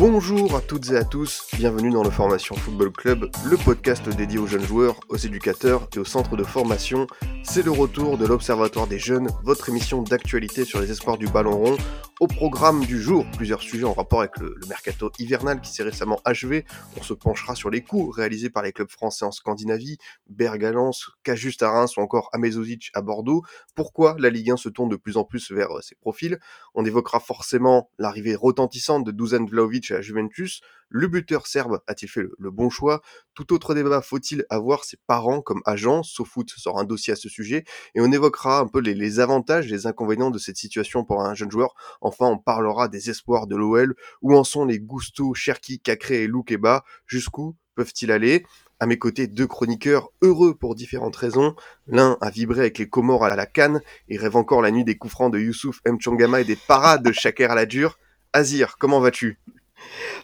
Bonjour à toutes et à tous, bienvenue dans le Formation Football Club, le podcast dédié aux jeunes joueurs, aux éducateurs et aux centres de formation. C'est le retour de l'Observatoire des jeunes, votre émission d'actualité sur les espoirs du ballon rond. Au programme du jour, plusieurs sujets en rapport avec le, mercato hivernal qui s'est récemment achevé. On se penchera sur les coups réalisés par les clubs français en Scandinavie, Berg à Lens, Cajuste à Reims ou encore Amezovic à Bordeaux. Pourquoi la Ligue 1 se tourne de plus en plus vers euh, ces profils? On évoquera forcément l'arrivée retentissante de Dusan Vlaovic à Juventus. Le buteur serbe a-t-il fait le, bon choix? Tout autre débat, faut-il avoir ses parents comme agents SoFoot sort un dossier à ce sujet et on évoquera un peu les, avantages les inconvénients de cette situation pour un jeune joueur. Enfin, on parlera des espoirs de l'OL. Où en sont les Gusto, Cherki, Cacré et Loukeba? Jusqu'où peuvent-ils aller? À mes côtés, deux chroniqueurs heureux pour différentes raisons. L'un a vibré avec les Comores à la canne et rêve encore la nuit des coups francs de Youssouf Mchongama et des parades de Shaker à la dure. Azir, comment vas-tu?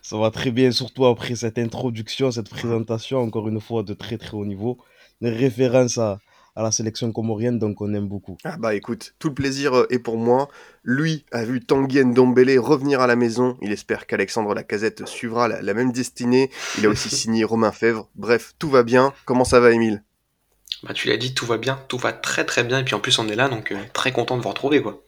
Ça va très bien, surtout après cette introduction, cette présentation, encore une fois de très très haut niveau. Une référence à, à la sélection comorienne, donc on aime beaucoup. Ah bah écoute, tout le plaisir euh, est pour moi. Lui a vu Tanguy Ndombele revenir à la maison. Il espère qu'Alexandre Lacazette suivra la, la même destinée. Il a aussi signé Romain Fèvre. Bref, tout va bien. Comment ça va, Émile? Bah tu l'as dit, tout va bien, tout va très très bien, et puis en plus on est là, donc euh, très content de vous retrouver quoi.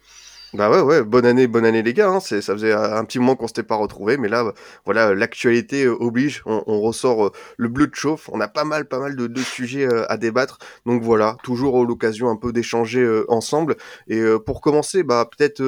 Bah ouais, ouais, bonne année, bonne année les gars. Hein. C'est, ça faisait un petit moment qu'on s'était pas retrouvés, mais là, voilà, l'actualité euh, oblige. On, ressort euh, le bleu de chauffe. On a pas mal, pas mal de, de sujets euh, à débattre. Donc voilà, toujours l'occasion un peu d'échanger ensemble. Et pour commencer, bah peut-être,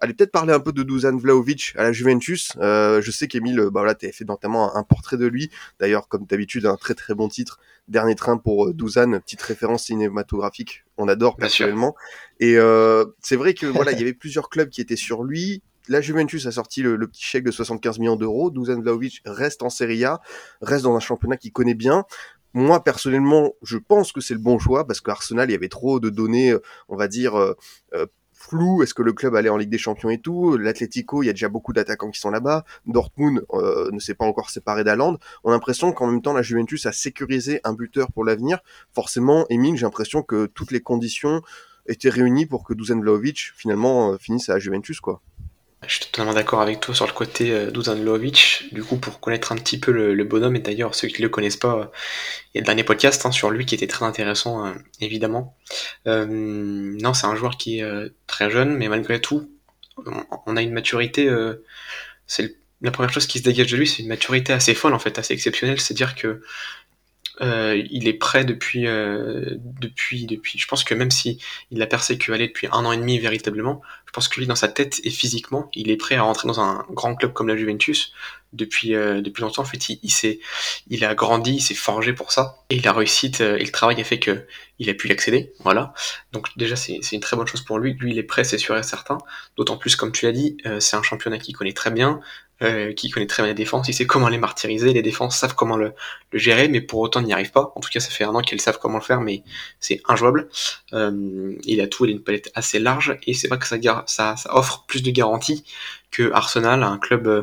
allez peut-être parler un peu de Dusan Vlaovic à la Juventus. Euh, je sais qu'Emile, bah voilà, t'avais fait notamment un, un portrait de lui. D'ailleurs, comme d'habitude, un très très bon titre. Dernier train pour euh, Dusan, petite référence cinématographique. On adore personnellement. Et euh, c'est vrai que voilà, il y avait plusieurs clubs qui étaient sur lui. La Juventus a sorti le, le petit chèque de 75 millions d'euros. Dusan Vlahovic reste en Serie A, reste dans un championnat qu'il connaît bien. Moi, personnellement, je pense que c'est le bon choix parce qu'Arsenal, il y avait trop de données, euh, on va dire, euh, floues. Est-ce que le club allait en Ligue des Champions et tout L'Atlético, il y a déjà beaucoup d'attaquants qui sont là-bas. Dortmund euh, ne s'est pas encore séparé d'Aland. On a l'impression qu'en même temps, la Juventus a sécurisé un buteur pour l'avenir. Forcément, Emile, j'ai l'impression que toutes les conditions étaient réunies pour que Dusan Vlahovic, finalement, euh, finisse à la Juventus, quoi. Je suis totalement d'accord avec toi sur le côté euh, Dusan Vlahovic. Du coup, pour connaître un petit peu le, bonhomme, et d'ailleurs ceux qui le connaissent pas, euh, il y a le dernier podcast hein, sur lui qui était très intéressant, euh, évidemment. Euh, non, c'est un joueur qui est très jeune, mais malgré tout, on, on a une maturité. c'est la première chose qui se dégage de lui, c'est une maturité assez folle en fait, assez exceptionnelle. C'est-à-dire que euh, il est prêt depuis, euh, depuis, depuis. Je pense que même si il a percé depuis un an et demi véritablement, je pense que lui, dans sa tête et physiquement, il est prêt à rentrer dans un grand club comme la Juventus depuis, euh, depuis longtemps. En fait, il, il s'est, il a grandi, il s'est forgé pour ça, et la réussite euh, et le travail a fait que il a pu l'accéder. Voilà. Donc déjà, c'est c'est une très bonne chose pour lui. Lui, il est prêt, c'est sûr et certain. D'autant plus, comme tu l'as dit, euh, c'est un championnat qu'il connaît très bien, euh, qui connaît très bien la défense. Il sait comment les martyriser. Les défenses savent comment le, gérer, mais pour autant, n'y arrive pas. En tout cas, ça fait un an qu'ils savent comment le faire, mais c'est injouable. Euh, il a tout, il a une palette assez large, et c'est vrai que ça, ça, ça offre plus de garanties que Arsenal, un club euh,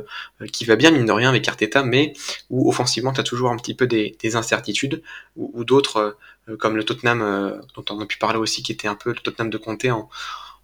qui va bien, mine de rien, avec Arteta, mais où offensivement, tu as toujours un petit peu des, des incertitudes, ou, d'autres, euh, comme le Tottenham, euh, dont on a pu parler aussi, qui était un peu le Tottenham de Conte en,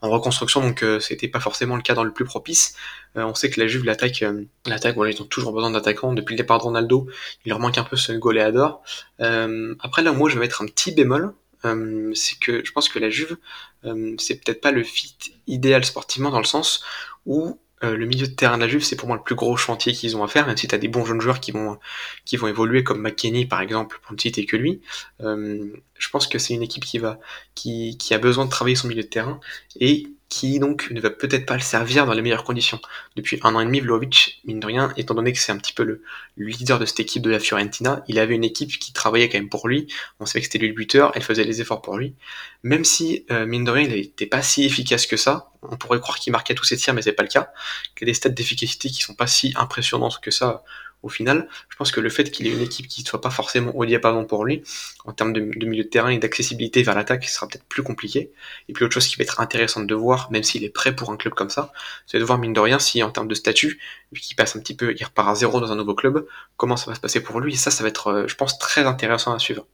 en reconstruction, donc euh, c'était pas forcément le cadre le plus propice. Euh, on sait que la Juve, l'attaque, euh, l'attaque, voilà, ils ont toujours besoin d'attaquants. Depuis le départ de Ronaldo, il leur manque un peu ce goléador. Après là, moi, je vais mettre un petit bémol. C'est que je pense que la Juve, euh, c'est peut-être pas le fit idéal sportivement dans le sens où euh, le milieu de terrain de la Juve, c'est pour moi le plus gros chantier qu'ils ont à faire, même si tu des bons jeunes joueurs qui vont, qui vont évoluer, comme McKennie par exemple, pour ne citer que lui. Euh, je pense que c'est une équipe qui, va, qui, qui a besoin de travailler son milieu de terrain et qui donc ne va peut-être pas le servir dans les meilleures conditions. Depuis un an et demi, Vlahovic, mine de rien, étant donné que c'est un petit peu le, le leader de cette équipe de la Fiorentina, il avait une équipe qui travaillait quand même pour lui. On savait que c'était lui le buteur, elle faisait les efforts pour lui. Même si, euh, mine de rien, n'était pas si efficace que ça, on pourrait croire qu'il marquait tous ses tirs, mais c'est pas le cas. Qu'il y a des stats d'efficacité qui sont pas si impressionnantes que ça au final. Je pense que le fait qu'il ait une équipe qui ne soit pas forcément au diapason pour lui, en termes de, milieu de terrain et d'accessibilité vers l'attaque, sera peut-être plus compliqué. Et puis autre chose qui va être intéressante de voir, même s'il est prêt pour un club comme ça, c'est de voir mine de rien si en termes de statut, vu qu'il passe un petit peu, il repart à zéro dans un nouveau club, comment ça va se passer pour lui. Et ça, ça va être, euh, je pense, très intéressant à suivre.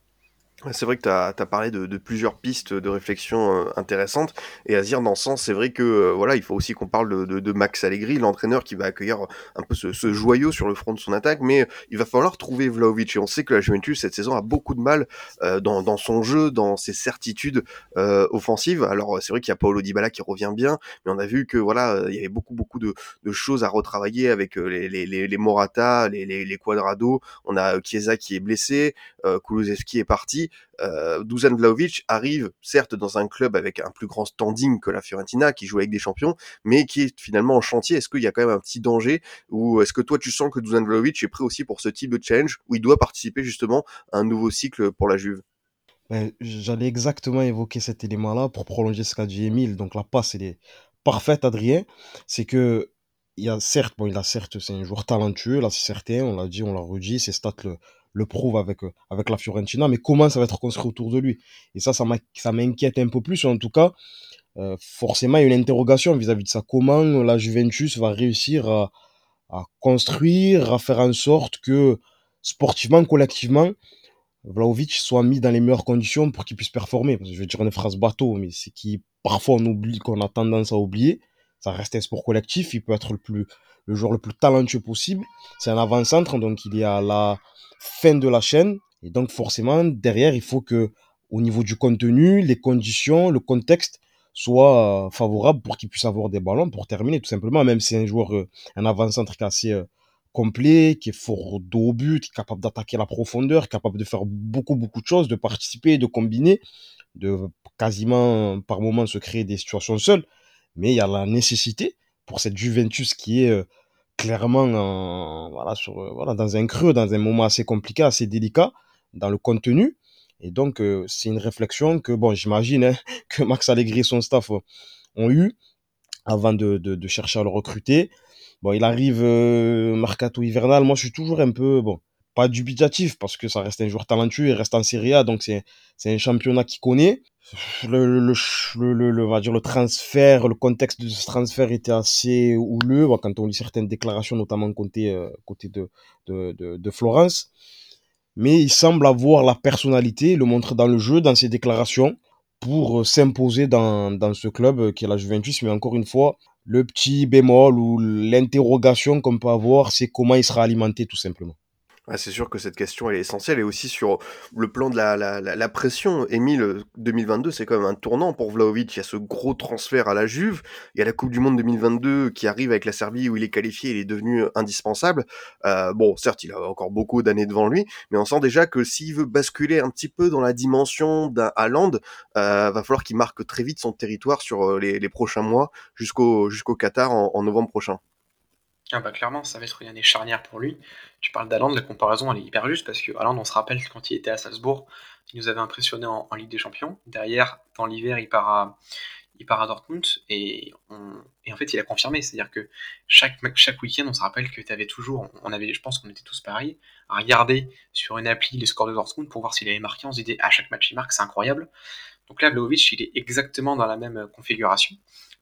C'est vrai que tu as, parlé de, plusieurs pistes de réflexion euh, intéressantes. Et à dire dans ce sens, c'est vrai que euh, voilà, il faut aussi qu'on parle de, Max Allegri, l'entraîneur qui va accueillir un peu ce, joyau sur le front de son attaque. Mais il va falloir trouver Vlaovic. Et on sait que la Juventus, cette saison, a beaucoup de mal euh, dans, son jeu, dans ses certitudes offensives. Alors c'est vrai qu'il y a Paolo Dybala qui revient bien, mais on a vu que voilà, il y avait beaucoup beaucoup de, choses à retravailler avec les, les, les, Morata, les, les, Quadrado. On a Chiesa qui est blessé, Kulusevski est parti euh, Dusan Vlaovic arrive certes dans un club avec un plus grand standing que la Fiorentina, qui joue avec des champions, mais qui est finalement en chantier. Est-ce qu'il y a quand même un petit danger ou est-ce que toi tu sens que Dusan Vlaovic est prêt aussi pour ce type de challenge où il doit participer justement à un nouveau cycle pour la Juve? Ben, J'allais exactement évoquer cet élément-là pour prolonger ce qu'a dit Emile. Donc la passe, elle est parfaite, Adrien. C'est que il y a certes, bon, il a certes, c'est un joueur talentueux, là c'est certain, on l'a dit, on l'a redit, ses stats le, le prouve avec, euh, avec la Fiorentina, mais comment ça va être construit autour de lui? Et ça, ça m'inquiète un peu plus, en tout cas, euh, forcément, il y a une interrogation vis-à-vis de ça. Comment la Juventus va réussir à, construire, à faire en sorte que, sportivement, collectivement, Vlaovic soit mis dans les meilleures conditions pour qu'il puisse performer? Je vais dire une phrase bateau, mais c'est qui parfois on oublie, qu'on a tendance à oublier. Ça reste un sport collectif, il peut être le plus, le joueur le plus talentueux possible. C'est un avant-centre, donc il y a la, fin de la chaîne. Et donc forcément, derrière, il faut que au niveau du contenu, les conditions, le contexte soient euh, favorables pour qu'il puisse avoir des ballons pour terminer tout simplement. Même si un joueur, euh, un avant-centre qui est assez euh, complet, qui est fort dos au but, capable d'attaquer la profondeur, capable de faire beaucoup beaucoup de choses, de participer, de combiner, de quasiment par moment se créer des situations seules. Mais il y a la nécessité pour cette Juventus qui est clairement voilà, sur, euh, voilà, dans un creux, dans un moment assez compliqué, assez délicat dans le contenu. Et donc, euh, c'est une réflexion que, bon, j'imagine hein, que Max Allegri et son staff ont eu avant de, de, de, chercher à le recruter. Bon, il arrive euh, mercato hivernal. Moi, je suis toujours un peu, bon, pas dubitatif parce que ça reste un joueur talentueux, il reste en Serie A, donc c'est un championnat qu'il connaît le, le, le, le, va dire le transfert, le contexte de ce transfert était assez houleux quand on lit certaines déclarations, notamment côté, euh, côté de, de, de, Florence. Mais il semble avoir la personnalité, le montre dans le jeu, dans ses déclarations, pour euh, s'imposer dans, dans ce club euh, qui est la Juventus. Mais encore une fois, le petit bémol ou l'interrogation qu'on peut avoir, c'est comment il sera alimenté tout simplement c'est sûr que cette question est essentielle et aussi sur le plan de la, la, la, pression. Emile, 2022, c'est quand même un tournant pour Vlaovic. Il y a ce gros transfert à la Juve. Il y a la Coupe du Monde 2022 qui arrive avec la Serbie où il est qualifié, il est devenu indispensable. Euh, bon, certes, il a encore beaucoup d'années devant lui, mais on sent déjà que s'il veut basculer un petit peu dans la dimension d'un Haaland, euh, va falloir qu'il marque très vite son territoire sur euh, les, les prochains mois jusqu'au jusqu'au Qatar en novembre prochain. Ah bah clairement, ça va être une année charnière pour lui. Tu parles d'Aland, la comparaison elle est hyper juste parce que on se rappelle quand il était à Salzbourg, il nous avait impressionné en, Ligue des Champions. Derrière, dans l'hiver, il part à, il part à Dortmund et, en fait, il a confirmé. C'est-à-dire que chaque, chaque week-end, on se rappelle que tu avais toujours, on avait, je pense qu'on était tous pareils, à regarder sur une appli les scores de Dortmund pour voir s'il avait marqué. On se disait, à chaque match, il marque, c'est incroyable. Donc là, Vlaovic, il est exactement dans la même configuration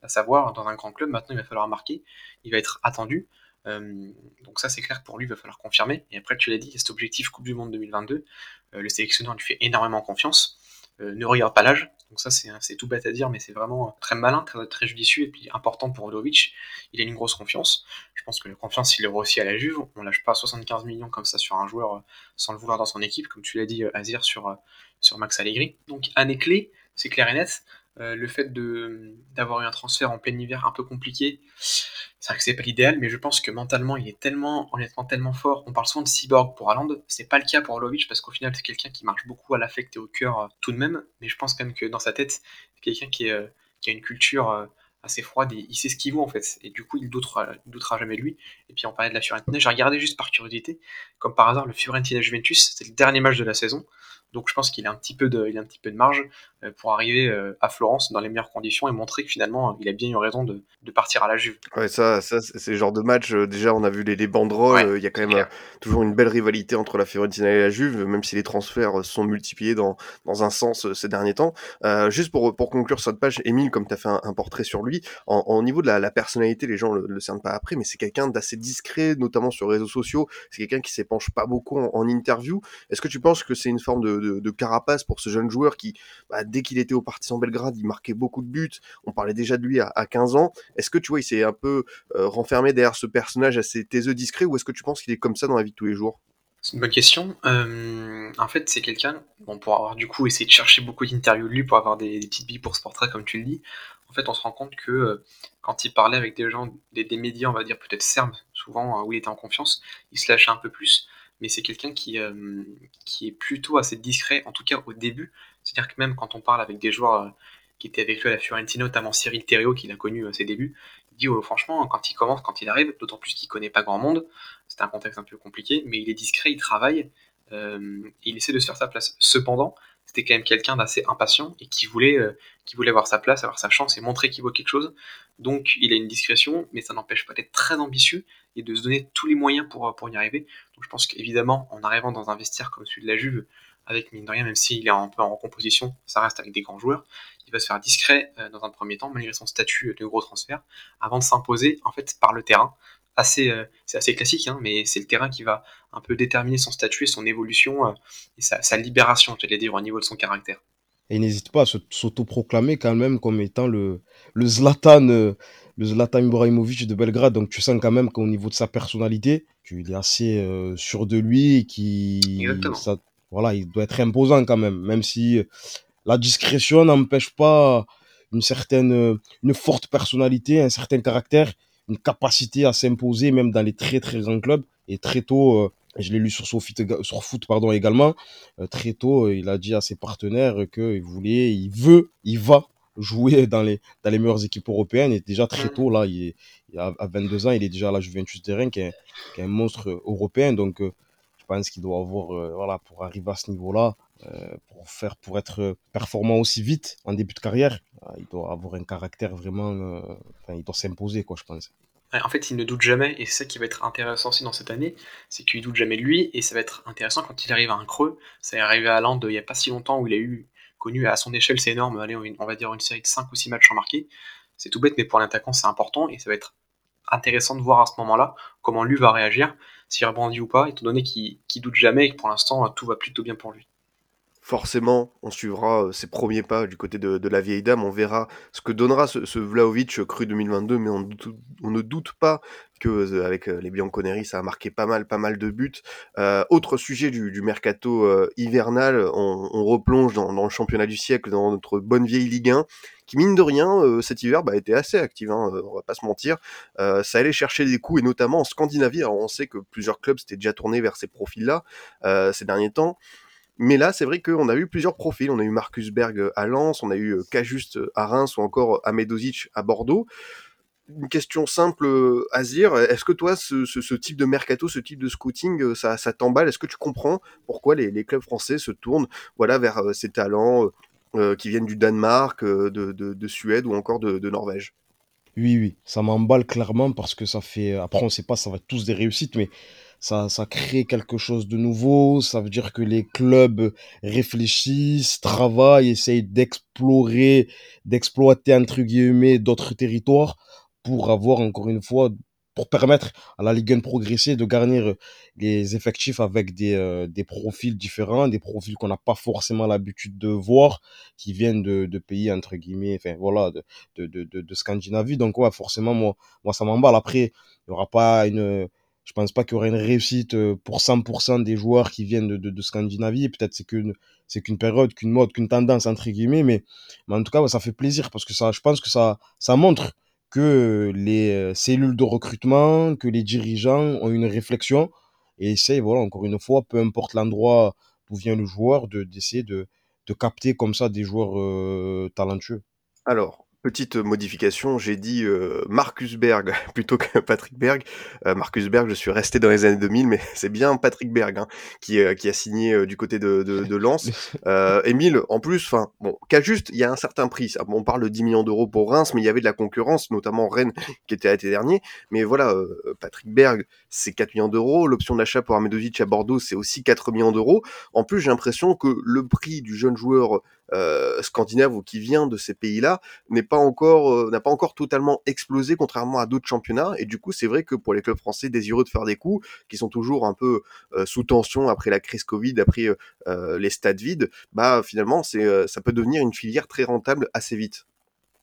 à savoir dans un grand club, maintenant il va falloir marquer, il va être attendu. Euh, donc ça c'est clair pour lui il va falloir confirmer. Et après tu l'as dit, cet objectif Coupe du Monde 2022, euh, le sélectionneur lui fait énormément confiance. Euh, ne regarde pas l'âge, donc ça c'est tout bête à dire, mais c'est vraiment très malin, très, très judicieux et puis important pour Vlaovic. Il a une grosse confiance. Je pense que la confiance il est aussi à la Juve. On lâche pas 75 millions comme ça sur un joueur sans le vouloir dans son équipe, comme tu l'as dit Azir sur, sur Max Allegri. Donc année clé, c'est clair et net. Euh, le fait d'avoir eu un transfert en plein hiver un peu compliqué, c'est vrai que c'est pas l'idéal, mais je pense que mentalement il est tellement, honnêtement, tellement fort. On parle souvent de cyborg pour Haaland, c'est pas le cas pour Olovic parce qu'au final c'est quelqu'un qui marche beaucoup à l'affect et au cœur euh, tout de même, mais je pense quand même que dans sa tête, c'est quelqu'un qui, euh, a une culture assez froide et il sait ce qu'il vaut en fait. Et du coup, il doutera, doutera jamais de lui. Et puis on parlait de la Fiorentina, j'ai regardé juste par curiosité, comme par hasard, le Fiorentina Juventus, c'était le dernier match de la saison. Donc je pense qu'il a un petit peu de, il a un petit peu de marge euh, pour arriver euh, à Florence dans les meilleures conditions et montrer que finalement il a bien eu raison de, de partir à la Juve. Ouais, ça, ça c'est le genre de match. euh, déjà, on a vu les, les banderoles. Ouais, Il y a quand même toujours une belle rivalité entre la Fiorentina et la Juve, même si les transferts sont multipliés dans, dans un sens ces derniers temps. Euh, juste pour, pour conclure cette page, Émile, comme tu as fait un, un portrait sur lui, en, en niveau de la, la personnalité, les gens le, le cernent pas après, mais c'est quelqu'un d'assez discret, notamment sur les réseaux sociaux. C'est quelqu'un qui s'épanche pas beaucoup en, en interview. Est-ce que tu penses que c'est une forme de, de, carapace pour ce jeune joueur qui, bah, dès qu'il était au Partizan Belgrade, il marquait beaucoup de buts. On parlait déjà de lui à, à 15 ans. Est-ce que tu vois, il s'est un peu euh, renfermé derrière ce personnage assez taiseux, discret, ou est-ce que tu penses qu'il est comme ça dans la vie de tous les jours? C'est une bonne question. Euh, en fait, c'est quelqu'un, bon, pour avoir du coup essayé de chercher beaucoup d'interviews de lui, pour avoir des, petites billes pour ce portrait, comme tu le dis, en fait, on se rend compte que euh, quand il parlait avec des gens, des, médias, on va dire peut-être serbes, souvent où il était en confiance, il se lâchait un peu plus. Mais c'est quelqu'un qui, euh, qui est plutôt assez discret, en tout cas au début. C'est-à-dire que même quand on parle avec des joueurs euh, qui étaient avec lui à la Fiorentina, notamment Cyril Thériault, qu'il a connu à ses débuts, il dit oh, franchement, quand il commence, quand il arrive, d'autant plus qu'il connaît pas grand monde, c'est un contexte un peu compliqué, mais il est discret, il travaille, euh, il essaie de se faire sa place. Cependant, c'était quand même quelqu'un d'assez impatient et qui voulait, euh, qui voulait avoir sa place, avoir sa chance et montrer qu'il vaut quelque chose. Donc il a une discrétion, mais ça n'empêche pas d'être très ambitieux et de se donner tous les moyens pour, pour y arriver. Donc je pense qu'évidemment, en arrivant dans un vestiaire comme celui de la Juve, avec mine de rien, même s'il est un peu en recomposition, ça reste avec des grands joueurs, il va se faire discret euh, dans un premier temps, malgré son statut de gros transfert, avant de s'imposer en fait par le terrain. Assez, euh, c'est assez classique, hein, mais c'est le terrain qui va un peu déterminer son statut et son évolution euh, et sa, sa libération, j'allais dire, au niveau de son caractère. Et il n'hésite pas à s'autoproclamer quand même comme étant le, le Zlatan, euh, le Zlatan Ibrahimovic de Belgrade. Donc tu sens quand même qu'au niveau de sa personnalité, qu'il est assez euh, sûr de lui, et ça, voilà, il doit être imposant quand même, même si euh, la discrétion n'empêche pas une certaine, une forte personnalité, un certain caractère, une capacité à s'imposer même dans les très très grands clubs. Et très tôt, euh, je l'ai lu sur, sur foot pardon également, euh, très tôt, euh, il a dit à ses partenaires qu'il voulait, il veut, il va jouer dans les, dans les meilleures équipes européennes. Et déjà très tôt, là, il est, à 22 ans, il est déjà à la Juventus de Rennes, qui est, qui est un monstre européen. Donc, je pense qu'il doit avoir, euh, voilà, pour arriver à ce niveau-là, pour faire, pour être euh, performant aussi vite en début de carrière, euh, il doit avoir un caractère vraiment, euh, il doit s'imposer, quoi, je pense. En fait, il ne doute jamais, et c'est ça qui va être intéressant aussi dans cette année, c'est qu'il doute jamais de lui, et ça va être intéressant quand il arrive à un creux. Ça est arrivé à Land il n'y a pas si longtemps où il a eu connu à son échelle, c'est énorme, allez, on va dire une série de 5 ou 6 matchs en marqué. C'est tout bête, mais pour l'attaquant, c'est important, et ça va être intéressant de voir à ce moment-là comment lui va réagir, s'il rebondit ou pas, étant donné qu'il qu'il doute jamais et que pour l'instant, tout va plutôt bien pour lui. Forcément, on suivra euh, ses premiers pas du côté de, la vieille dame. On verra ce que donnera ce, ce Vlahovic euh, cru 2022, mais on, on ne doute pas que euh, avec les Bianconeri, ça a marqué pas mal, pas mal de buts. Autre sujet du, mercato hivernal, on, on replonge dans, le championnat du siècle, dans notre bonne vieille Ligue 1, qui mine de rien, cet hiver, bah, était assez active. Hein, on va pas se mentir. Ça allait chercher des coups, et notamment en Scandinavie. On sait que plusieurs clubs s'étaient déjà tournés vers ces profils-là ces derniers temps. Mais là, c'est vrai qu'on a eu plusieurs profils. On a eu Marcus Berg à Lens, on a eu Cajuste à Reims ou encore Amedozic à Bordeaux. Une question simple, euh, Azir. Est-ce que toi, ce, type de mercato, ce type de scouting, euh, ça, t'emballe? Est-ce que tu comprends pourquoi les, clubs français se tournent voilà, vers euh, ces talents euh, euh, qui viennent du Danemark, euh, de, de- de Suède ou encore de, de Norvège? Oui, oui, ça m'emballe clairement parce que ça fait. Après, on sait pas, ça va être tous des réussites, mais ça, ça crée quelque chose de nouveau. Ça veut dire que les clubs réfléchissent, travaillent, essayent d'explorer, d'exploiter, entre guillemets, d'autres territoires pour avoir, encore une fois, pour permettre à la Ligue 1 de progresser, de garnir les effectifs avec des, euh, des profils différents, des profils qu'on n'a pas forcément l'habitude de voir, qui viennent de, de pays, entre guillemets, enfin, voilà, de, de, de, de, de Scandinavie. Donc, ouais, forcément, moi, moi ça m'emballe. Après, il n'y aura pas une. Je pense pas qu'il y aura une réussite euh, pour 100% des joueurs qui viennent de, Scandinavie. Peut-être c'est qu'une c'est qu'une période, qu'une mode, qu'une tendance entre guillemets, mais, mais en tout cas, ça fait plaisir parce que ça, je pense que ça, ça montre que les euh, cellules de recrutement, que les dirigeants ont une réflexion et essayent, voilà, encore une fois, peu importe l'endroit d'où vient le joueur, de d'essayer de, de capter comme ça des joueurs euh, talentueux. Alors, Petite modification, j'ai dit euh, Marcus Berg plutôt que Patrick Berg. Euh, Marcus Berg, je suis resté dans les années 2000, mais c'est bien Patrick Berg hein, qui, euh, qui a signé euh, du côté de, de, de Lens. Euh, Émile, en plus, enfin, bon, qu'à juste, il y a un certain prix. On parle de 10 millions d'euros pour Reims, mais il y avait de la concurrence, notamment Rennes qui était l'été dernier. Mais voilà, euh, Patrick Berg, c'est 4 millions d'euros. L'option d'achat pour Ahmedovic à Bordeaux, c'est aussi 4 millions d'euros. En plus, j'ai l'impression que le prix du jeune joueur euh, scandinave ou qui vient de ces pays-là n'est pas encore euh, n'a pas encore totalement explosé contrairement à d'autres championnats et du coup c'est vrai que pour les clubs français désireux de faire des coups qui sont toujours un peu euh, sous tension après la crise Covid après les stades vides bah finalement c'est ça peut devenir une filière très rentable assez vite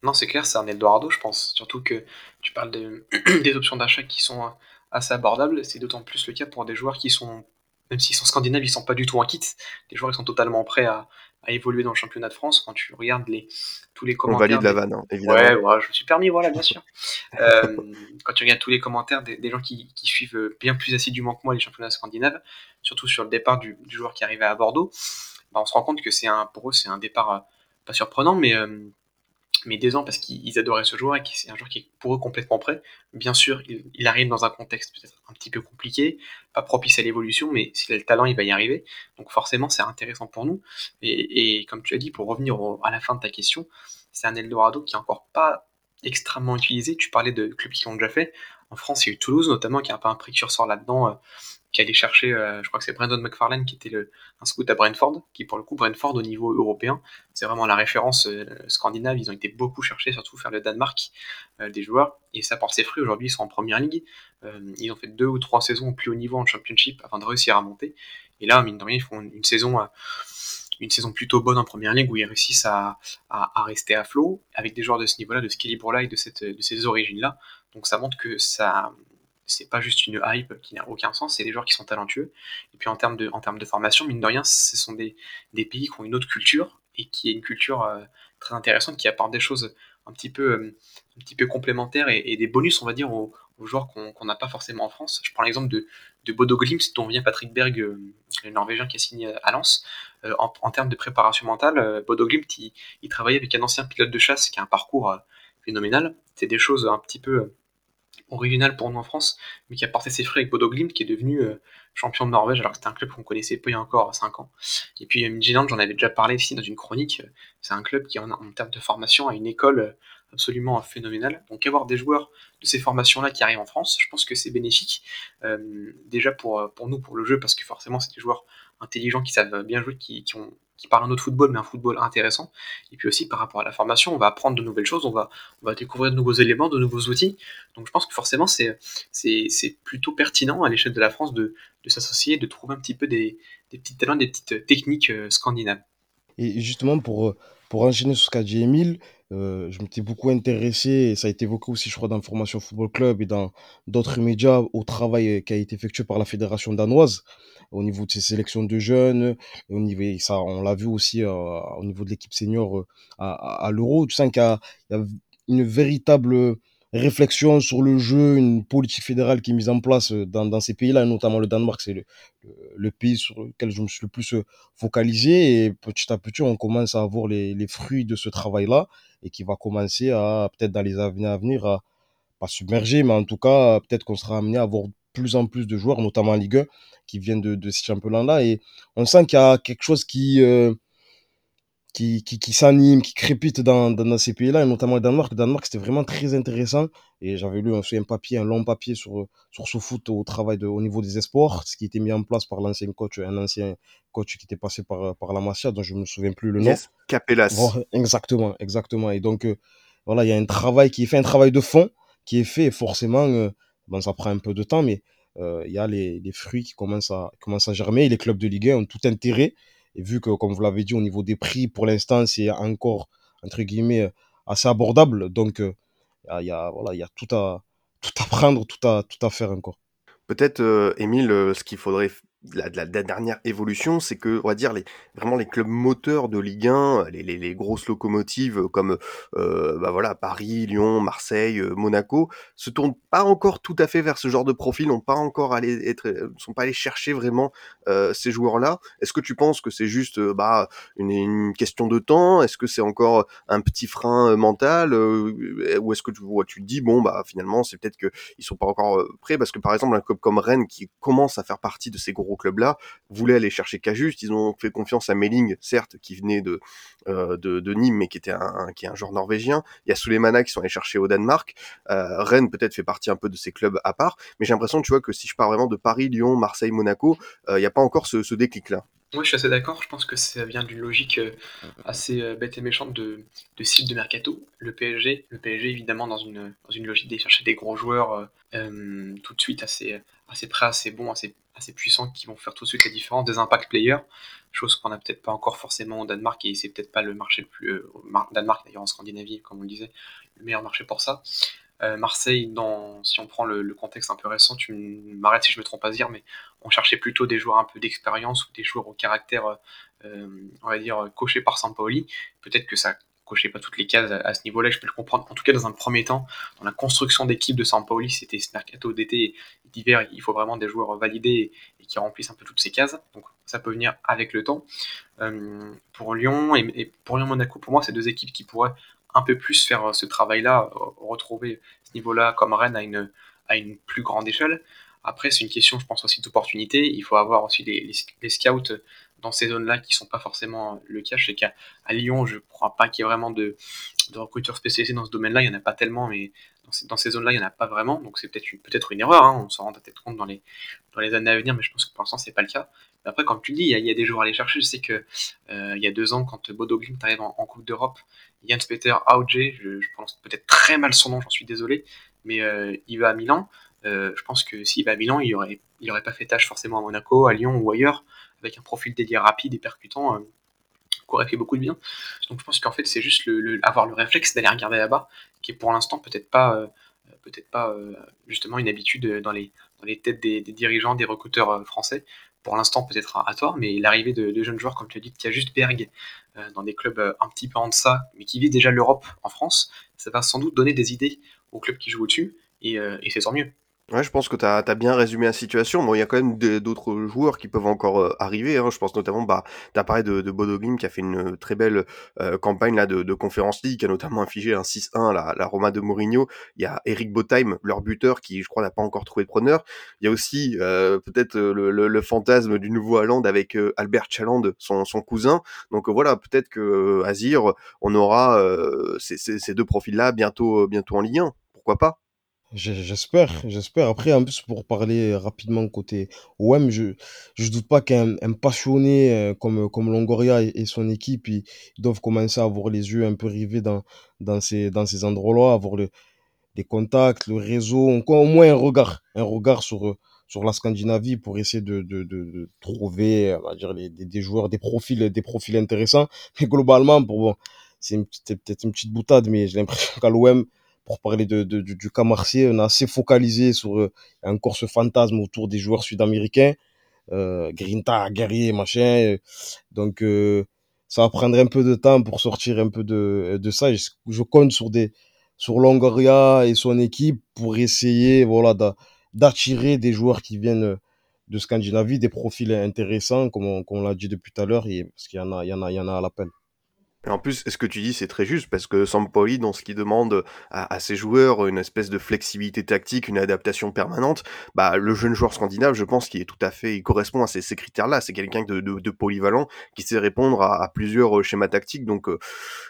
Non, c'est clair, c'est un Eldorado, je pense. Surtout que tu parles de- des options d'achat qui sont assez abordables. C'est d'autant plus le cas pour des joueurs qui sont, même s'ils sont scandinaves, ils sont pas du tout en kit. Des joueurs qui sont totalement prêts à, à évoluer dans le championnat de France. Quand tu regardes les, tous les on commentaires. valide la vanne hein, évidemment Ouais, ouais, je me suis permis, voilà, bien sûr. Euh, quand tu regardes tous les commentaires des, des gens qui, qui suivent bien plus assidûment que moi les championnats scandinaves, surtout sur le départ du, du joueur qui arrivait à Bordeaux, bah, on se rend compte que c'est un, pour eux, c'est un départ euh, pas surprenant, mais, euh, mais décevant parce qu'ils ils adoraient ce joueur et que c'est un joueur qui est pour eux complètement prêt. Bien sûr, il, arrive dans un contexte peut-être un petit peu compliqué, pas propice à l'évolution, mais s'il a le talent, il va y arriver. Donc forcément, c'est intéressant pour nous. Et, comme tu as dit, pour revenir à la fin de ta question, c'est un Eldorado qui est encore pas extrêmement utilisé. Tu parlais de clubs qui l'ont déjà fait. En France, il y a eu Toulouse notamment, qui est un peu un précurseur là-dedans, euh, qui allait chercher, euh, je crois que c'est Brandon McFarlane qui était le, un scout à Brentford, qui pour le coup, Brentford au niveau européen, c'est vraiment la référence euh, scandinave. Ils ont été beaucoup cherchés, surtout faire le Danemark euh, des joueurs, et ça porte ses fruits. Aujourd'hui, ils sont en première ligue. Ils ont fait deux ou trois saisons au plus haut niveau en championship avant de réussir à monter. Et là, mine de rien, ils font une saison. une saison plutôt bonne en première ligue où ils réussissent à rester à flot avec des joueurs de ce niveau-là, de ce calibre-là et de, cette, de ces origines-là. Donc ça montre que ça, c'est pas juste une hype qui n'a aucun sens, c'est des joueurs qui sont talentueux. Et puis en termes de, en termes de formation, mine de rien, ce sont des, des pays qui ont une autre culture et qui est une culture euh, très intéressante qui apporte des choses un petit peu, euh, un petit peu complémentaires et, des bonus, on va dire, aux, aux joueurs qu'on qu'on n'a pas forcément en France. Je prends l'exemple de, de Bodo Glimt, dont vient Patrick Berg, euh, le Norvégien qui a signé à Lens. En, en termes de préparation mentale, Bodo Glimt, il, il travaillait avec un ancien pilote de chasse qui a un parcours phénoménal. C'est des choses un petit peu originales pour nous en France, mais qui a porté ses fruits avec Bodo Glimt, qui est devenu euh, champion de Norvège, alors que c'était un club qu'on connaissait peu encore 5 ans. Et puis euh, Midtjylland, j'en avais déjà parlé ici dans une chronique, euh, c'est un club qui, en, termes de formation, a une école absolument phénoménale. Donc avoir des joueurs de ces formations-là qui arrivent en France, je pense que c'est bénéfique. Déjà pour, nous, pour le jeu, parce que forcément, c'est des joueurs intelligents qui savent bien jouer, qui, ont, qui parlent un autre football, mais un football intéressant. Et puis aussi par rapport à la formation, on va apprendre de nouvelles choses, on va, on va découvrir de nouveaux éléments, de nouveaux outils. Donc je pense que forcément, c'est, plutôt pertinent à l'échelle de la France de, de s'associer, de trouver un petit peu des, des petits talents, des petites techniques euh, scandinaves. Et justement, pour, euh, pour enchaîner sur ce qu'a dit Emile, euh, je m'étais beaucoup intéressé, et ça a été évoqué aussi, je crois, dans Formation Football Club et dans d'autres médias, au travail euh, qui a été effectué par la fédération danoise au niveau de ses sélections de jeunes, au niveau, et ça, on l'a vu aussi euh, au niveau de l'équipe senior à, l'Euro. Tu sens qu'il il y a une véritable réflexion sur le jeu, une politique fédérale qui est mise en place dans, dans ces pays-là, notamment le Danemark, c'est le, pays sur lequel je me suis le plus focalisé. Et petit à petit, on commence à avoir les, fruits de ce travail-là et qui va commencer à, peut-être dans les années à venir, à pas submerger, mais en tout cas, peut-être qu'on sera amené à avoir plus en plus de joueurs, notamment en Ligue 1, qui viennent de, de ces championnats-là. Et on sent qu'il y a quelque chose qui... Euh, qui, qui, qui s'anime, qui crépite dans, dans, dans ces pays-là, et notamment le Danemark. Le Danemark, c'était vraiment très intéressant. Et j'avais lu un, un papier, un long papier sur, sur ce foot au travail de, au niveau des espoirs, ce qui était mis en place par l'ancien coach, un ancien coach qui était passé par, par la Masia, dont je me souviens plus le nom. Yes, Capellas. Exactement, exactement. Et donc, euh, voilà, il y a un travail qui est fait, un travail de fond qui est fait, et forcément, euh, bon, ça prend un peu de temps, mais euh, il y a les, les fruits qui commencent à, commencent à germer, et les clubs de Ligue 1 ont tout intérêt et vu que, comme vous l'avez dit, au niveau des prix, pour l'instant, c'est encore, entre guillemets, assez abordable. Donc, il euh, y, a, voilà, y a tout à, tout à prendre, tout à, tout à faire encore. Peut-être, euh, Émile, ce qu'il faudrait la, la, dernière évolution, c'est que, on va dire, les, vraiment les clubs moteurs de Ligue 1, les, les, les grosses locomotives comme euh, bah voilà, Paris, Lyon, Marseille, euh, Monaco, se tournent pas encore tout à fait vers ce genre de profil, n'ont pas encore allé être, euh, sont pas allés chercher vraiment euh, ces joueurs-là. Est-ce que tu penses que c'est juste bah, une, une, question de temps? Est-ce que c'est encore un petit frein mental Ou est-ce que tu, tu te dis, bon, bah finalement, c'est peut-être qu'ils sont pas encore prêts? Parce que par exemple, un club comme Rennes, qui commence à faire partie de ces gros club-là, voulait aller chercher Cajuste. Ils ont fait confiance à Melling, certes, qui venait de, euh, de, Nîmes, mais qui était un, qui est un joueur norvégien. Il y a Sulemana qui sont allés chercher au Danemark. Euh, Rennes peut-être fait partie un peu de ces clubs à part, mais j'ai l'impression, tu vois, que si je pars vraiment de Paris, Lyon, Marseille, Monaco, euh, il n'y a pas encore ce, ce déclic-là. Oui, je suis assez d'accord. Je pense que ça vient d'une logique euh, assez euh, bête et méchante de, de cible de mercato. Le PSG, le PSG évidemment dans une, dans une logique d'aller chercher des gros joueurs euh, tout de suite assez, assez prêts, assez bons, assez, assez puissants qui vont faire tout de suite la différence, des impact players, chose qu'on n'a peut-être pas encore forcément au Danemark et c'est peut-être pas le marché le plus. Danemark d'ailleurs en Scandinavie, comme on le disait, le meilleur marché pour ça. Euh, Marseille, dans, si on prend le, contexte un peu récent, tu m'arrêtes si je me trompe à dire, mais on cherchait plutôt des joueurs un peu d'expérience ou des joueurs au caractère, euh, on va dire, coché par Sampaoli. Peut-être que ça cochait pas toutes les cases à, ce niveau-là, je peux le comprendre. En tout cas, dans un premier temps, dans la construction d'équipe de Sampaoli, c'était ce mercato d'été et d'hiver, il faut vraiment des joueurs validés et qui remplissent un peu toutes ces cases. Donc ça peut venir avec le temps. Euh, pour Lyon et pour Lyon-Monaco, pour moi, c'est deux équipes qui pourraient un peu plus faire ce travail-là, retrouver ce niveau-là comme Rennes à une, à une plus grande échelle. Après, c'est une question, je pense, aussi d'opportunité. Il faut avoir aussi les, les, scouts dans ces zones-là qui sont pas forcément le cas. Je sais qu'à Lyon, je crois pas qu'il y ait vraiment de, de recruteurs spécialisés dans ce domaine-là. Il y en a pas tellement, mais dans ces, zones-là, il y en a pas vraiment. Donc c'est peut-être une, peut-être une erreur. Hein. On s'en rend peut-être compte dans les, dans les années à venir, mais je pense que pour l'instant, c'est pas le cas. Après, comme tu dis, il y, a, des joueurs à aller chercher. Je sais que euh, il y a deux ans, quand Bodo Glimt arrive en, Coupe d'Europe, Jens Peter Auge, je, je prononce peut-être très mal son nom, j'en suis désolé, mais euh, il va à Milan. Euh, je pense que s'il va à Milan, il aurait, il aurait pas fait tâche forcément à Monaco, à Lyon ou ailleurs, avec un profil dédié rapide et percutant, euh, aurait fait beaucoup de bien. Donc je pense qu'en fait, c'est juste avoir le réflexe d'aller regarder là-bas, qui est pour l'instant peut-être pas, euh, peut-être pas justement une habitude dans les, dans les têtes des, dirigeants, des recruteurs français. Pour l'instant, peut-être à, à, mais l'arrivée de, jeunes joueurs, comme tu as dit, qui a juste Berg dans des clubs un petit peu en deçà, mais qui vit déjà l'Europe en France, ça va sans doute donner des idées aux clubs qui jouent au-dessus, et c'est tant mieux. Ouais, je pense que tu as, bien résumé la situation. Bon, il y a quand même d'autres joueurs qui peuvent encore euh, arriver. Hein. Je pense notamment, bah, tu parlé de, de qui a fait une très belle euh, campagne là de, de Conférence League, qui a notamment infligé un 6-1 la, la Roma de Mourinho. Il y a Eric Botheim, leur buteur, qui je crois n'a pas encore trouvé de preneur. Il y a aussi euh, peut-être le, fantasme du nouveau Haaland avec euh, Albert Chaland, son, cousin. Donc voilà, peut-être que Azir, on aura ces, deux profils-là bientôt, bientôt en Ligue 1. Pourquoi pas? J'espère, j'espère. Après, en plus, pour parler rapidement côté OM, je, je doute pas qu'un un passionné euh, comme, comme Longoria et, et son équipe, ils, ils, doivent commencer à avoir les yeux un peu rivés dans, dans ces, dans ces endroits-là, avoir le, des contacts, le réseau, encore au moins un regard, un regard sur, sur la Scandinavie pour essayer de, de, de, de trouver, on va dire, les, des, des, joueurs, des profils, des profils intéressants. Mais globalement, pour bon, c'est peut-être une petite boutade, mais j'ai l'impression qu'à l'OM, pour parler de, du, cas marseillais, on a assez focalisé sur euh, encore ce fantasme autour des joueurs sud-américains, euh, Grinta, guerrier, machin. Euh, donc, ça va prendre un peu de temps pour sortir un peu de, de ça. Je, compte sur des sur Longoria et son équipe pour essayer voilà d'attirer des joueurs qui viennent de Scandinavie, des profils intéressants, comme on, on l'a dit depuis tout à l'heure, parce qu'il y en a, il y en y en a à l'appel. Et en plus, ce que tu dis, c'est très juste, parce que Sampoli, dans ce qu'il demande à, à, ses joueurs, une espèce de flexibilité tactique, une adaptation permanente, bah, le jeune joueur scandinave, je pense qu'il est tout à fait, il correspond à ces, critères-là. C'est quelqu'un de, de, de, polyvalent, qui sait répondre à, à plusieurs euh, schémas tactiques. Donc, euh,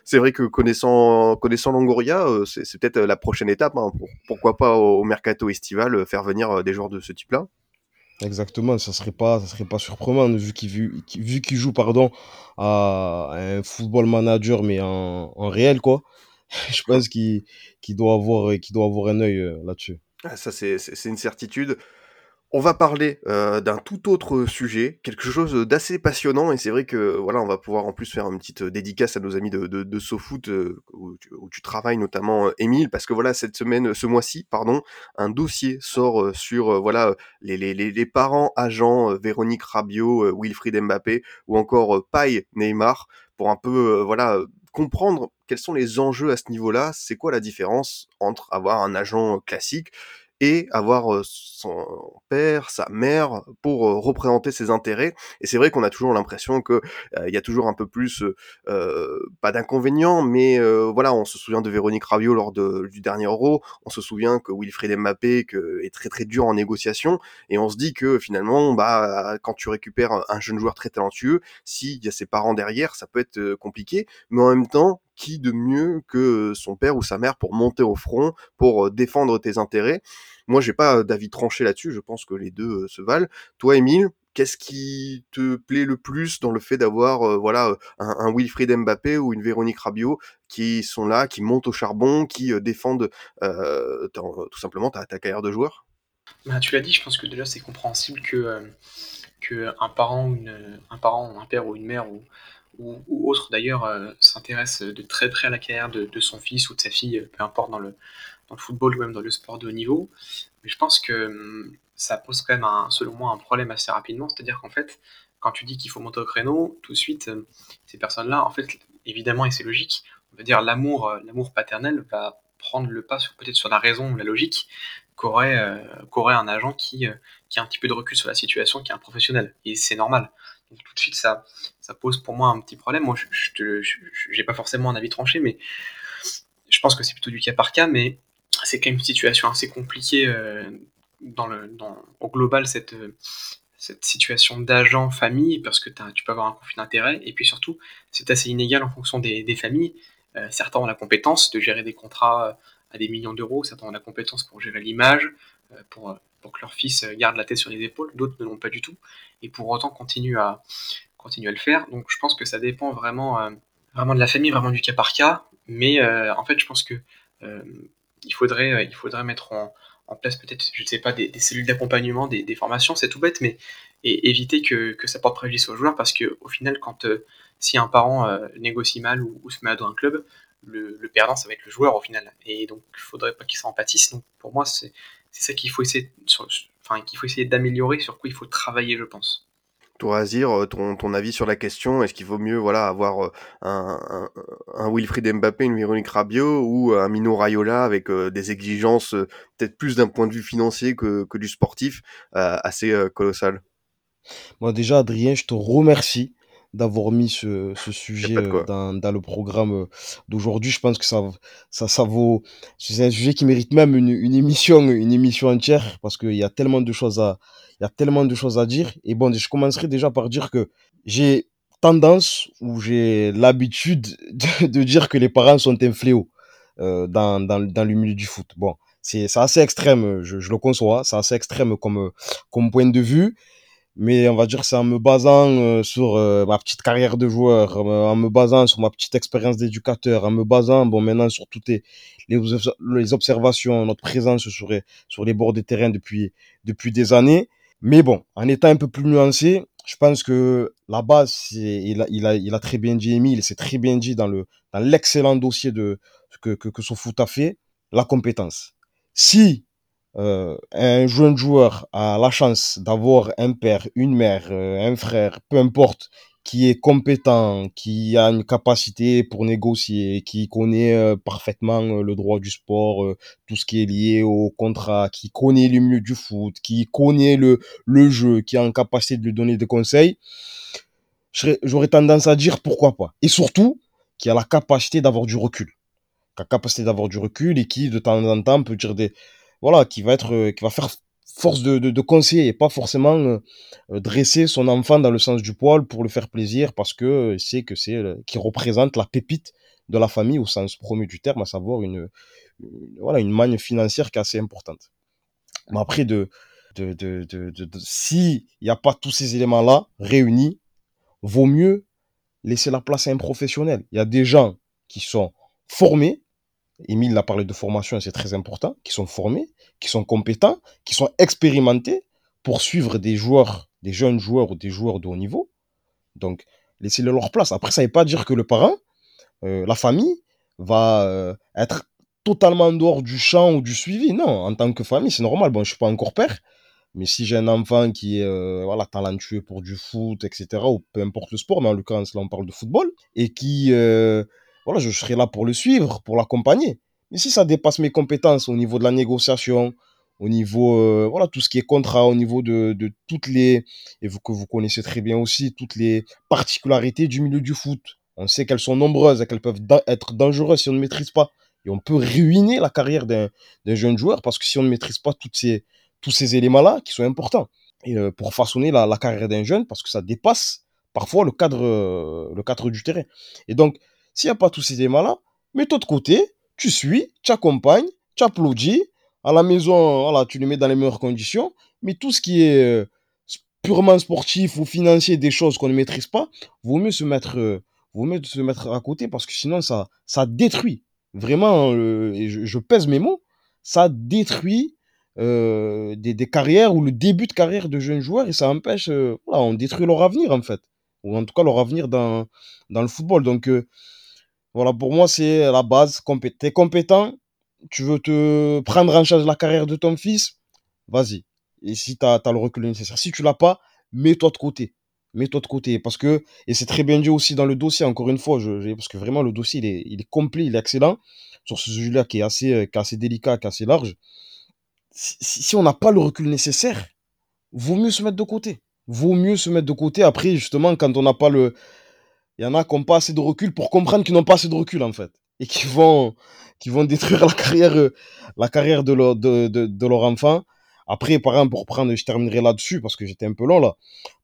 c'est vrai que connaissant, connaissant Longoria, euh, c'est peut-être la prochaine étape. Hein, pour, pourquoi pas au, au mercato estival faire venir des joueurs de ce type-là Exactement, ça serait pas, ça serait pas surprenant vu qu'il joue pardon à un football manager mais en, en réel quoi. Je pense qu'il qu'il doit avoir qu'il doit avoir un œil euh, là-dessus. Ah, ça c'est c'est une certitude. On va parler euh, d'un tout autre sujet, quelque chose d'assez passionnant, et c'est vrai que voilà, on va pouvoir en plus faire une petite dédicace à nos amis de, de, de SoFoot euh, où, tu, où, tu, travailles notamment, euh, Émile, parce que voilà, cette semaine, ce mois-ci, pardon, un dossier sort euh, sur euh, voilà les, les, les, parents agents Véronique Rabiot, Wilfried Mbappé ou encore Paille Neymar pour un peu voilà comprendre quels sont les enjeux à ce niveau-là, c'est quoi la différence entre avoir un agent classique et avoir son père, sa mère pour représenter ses intérêts. Et c'est vrai qu'on a toujours l'impression que il y a toujours un peu plus, pas d'inconvénients, mais voilà, on se souvient de Véronique Rabiot lors du dernier Euro, on se souvient que Wilfried Mbappé que, est très très dur en négociation, et on se dit que finalement, bah, quand tu récupères un jeune joueur très talentueux, s'il y a ses parents derrière, ça peut être compliqué, mais en même temps, qui de mieux que son père ou sa mère pour monter au front, pour défendre tes intérêts? Moi, j'ai pas d'avis tranché là-dessus. Je pense que les deux se valent. Toi, Émile, qu'est-ce qui te plaît le plus dans le fait d'avoir euh, voilà un, Wilfried Mbappé ou une Véronique Rabiot qui sont là, qui montent au charbon, qui euh, défendent euh, tout simplement ta, ta, carrière de joueur? Bah, Tu l'as dit, je pense que déjà c'est compréhensible que, que un parent, une, un parent, un père ou une mère ou ou, ou autre d'ailleurs euh, s'intéresse de très près à la carrière de, son fils ou de sa fille, peu importe dans le, football ou même dans le sport de haut niveau. Mais je pense que hum, ça pose quand même, selon moi, un problème assez rapidement. C'est-à-dire qu'en fait, quand tu dis qu'il faut monter au créneau, tout de suite, hum, ces personnes-là, en fait, évidemment, et c'est logique, on va dire l'amour, euh, l'amour paternel va prendre le pas sur peut-être sur la raison ou la logique qu'aurait, euh, qu'aurait un agent qui, euh, qui a un petit peu de recul sur la situation, qui est un professionnel. Et c'est normal. Tout de suite, ça, pose pour moi un petit problème. Moi, je n'ai pas forcément un avis tranché, mais je pense que c'est plutôt du cas par cas, mais c'est quand même une situation assez compliquée euh, dans le, au global, cette, cette situation d'agent-famille, parce que tu peux avoir un conflit d'intérêt, et puis surtout, c'est assez inégal en fonction des, familles. Euh, certains ont la compétence de gérer des contrats à des millions d'euros, certains ont la compétence pour gérer l'image, euh, pour pour que leur fils garde la tête sur les épaules, d'autres ne l'ont pas du tout, et pour autant continuent à, continuent à le faire. Donc je pense que ça dépend vraiment, euh, vraiment de la famille, vraiment du cas par cas, mais euh, en fait je pense que euh, il, faudrait, il faudrait mettre en, en place peut-être, je ne sais pas, des, cellules d'accompagnement, des, formations, c'est tout bête, mais et éviter que, que ça porte préjudice aux joueurs, parce qu'au final, quand si un parent négocie mal ou, se met à dos un club, le, le, perdant, ça va être le joueur au final. Et donc, il faudrait pas qu'il s'en pâtisse. Donc, pour moi, c'est c'est ça qu'il faut essayer, sur, enfin, qu'il faut essayer d'améliorer, sur quoi il faut travailler, je pense. Toi, Azir, ton, ton avis sur la question, est-ce qu'il vaut mieux voilà, avoir un, un, un Wilfried Mbappé, une Véronique Rabiot ou un Mino Raiola avec euh, des exigences peut-être plus d'un point de vue financier que, que du sportif euh, assez euh, colossal Moi déjà, Adrien, je te remercie d'avoir mis ce, ce sujet dans, dans, le programme d'aujourd'hui. Je pense que ça, ça, ça vaut. C'est un sujet qui mérite même une, une émission, une émission entière, parce qu'il y a tellement de choses à, il y a tellement de choses à dire. Et bon, je commencerai déjà par dire que j'ai tendance ou j'ai l'habitude de, de, dire que les parents sont un fléau euh, dans, dans, dans le milieu du foot. Bon, c'est assez extrême, je, je le conçois, c'est assez extrême comme, comme point de vue mais on va dire c'est en me basant euh, sur euh, ma petite carrière de joueur, euh, en me basant sur ma petite expérience d'éducateur, en me basant bon maintenant sur toutes les, les, observations, notre présence sur sur les bords des terrains depuis depuis des années. Mais bon, en étant un peu plus nuancé, je pense que la base, il a, il a, il a très bien dit Emile, c'est très bien dit dans le dans l'excellent dossier de que, que que foot a fait, la compétence. Si euh, un jeune joueur a la chance d'avoir un père, une mère, euh, un frère, peu importe, qui est compétent, qui a une capacité pour négocier, qui connaît euh, parfaitement le droit du sport, tout ce qui est lié au contrat, qui connaît le milieu du foot, qui connaît le, le jeu, qui a une capacité de lui donner des conseils, j'aurais tendance à dire pourquoi pas. Et surtout, qui a la capacité d'avoir du recul. Qui a la capacité d'avoir du recul et qui, de temps en temps, peut dire des, voilà, qui va être, qui va faire force de, de, conseiller et pas forcément euh, dresser son enfant dans le sens du poil pour le faire plaisir parce que c'est que c'est qui représente la pépite de la famille au sens premier du terme, à savoir une, voilà une manne financière qui est assez importante. Mais après de de de de, de, de si il n'y a pas tous ces éléments là réunis, vaut mieux laisser la place à un professionnel. Il y a des gens qui sont formés Émile a parlé de formation c'est très important, qui sont formés, qui sont compétents, qui sont expérimentés poursuivre des joueurs, des jeunes joueurs ou des joueurs de haut niveau. Donc, laissez-les leur place. Après, ça ne veut pas dire que le parent, euh, la famille, va euh, être totalement en dehors du champ ou du suivi. Non, en tant que famille, c'est normal. Bon, je suis pas encore père, mais si j'ai un enfant qui est euh, voilà, talentueux pour du foot, etc., ou peu importe le sport, mais en l'occurrence, là, on parle de football, et qui, voilà, je serai là pour le suivre, pour l'accompagner. Mais si ça dépasse mes compétences au niveau de la négociation, au niveau, euh, voilà, tout ce qui est contrat, au niveau de, de toutes les, et vous, que vous connaissez très bien aussi, toutes les particularités du milieu du foot. On sait qu'elles sont nombreuses et qu'elles peuvent être dangereuses si on ne maîtrise pas. Et on peut ruiner la carrière d'un jeune joueur parce que si on ne maîtrise pas toutes ces, tous ces éléments-là qui sont importants euh, pour façonner la, la carrière d'un jeune parce que ça dépasse parfois le cadre, euh, le cadre du terrain. Et donc, s'il n'y a pas tous ces éléments-là, mets-toi de côté, tu suis, tu accompagnes, tu applaudis. À la maison, voilà, tu le mets dans les meilleures conditions. Mais tout ce qui est euh, purement sportif ou financier, des choses qu'on ne maîtrise pas, vaut mieux se mettre, euh, vaut mieux se mettre à côté parce que sinon, ça, ça détruit. Vraiment, euh, et je, pèse mes mots, ça détruit des, des carrières ou le début de carrière de jeunes joueurs et ça empêche, voilà, on détruit leur avenir en fait. Ou en tout cas leur avenir dans, dans le football. Donc voilà, pour moi, c'est la base. Compé T'es compétent, tu veux te prendre en charge la carrière de ton fils, vas-y. Et si tu as, le recul nécessaire. Si tu l'as pas, mets-toi de côté. Mets-toi de côté. Parce que, et c'est très bien dit aussi dans le dossier, encore une fois, je, parce que vraiment le dossier, il est, complet, il est excellent. Sur ce sujet-là qui est assez, euh, qui est assez délicat, qui est assez large. Si on n'a pas le recul nécessaire, vaut mieux se mettre de côté. Vaut mieux se mettre de côté. Après, justement, quand on n'a pas le, il y en a qui n'ont pas assez de recul pour comprendre qu'ils n'ont pas assez de recul, en fait. Et qui vont, qui vont détruire la carrière, la carrière de leur, de, de, de leur enfant. Après, par exemple, pour prendre, je terminerai là-dessus parce que j'étais un peu long là.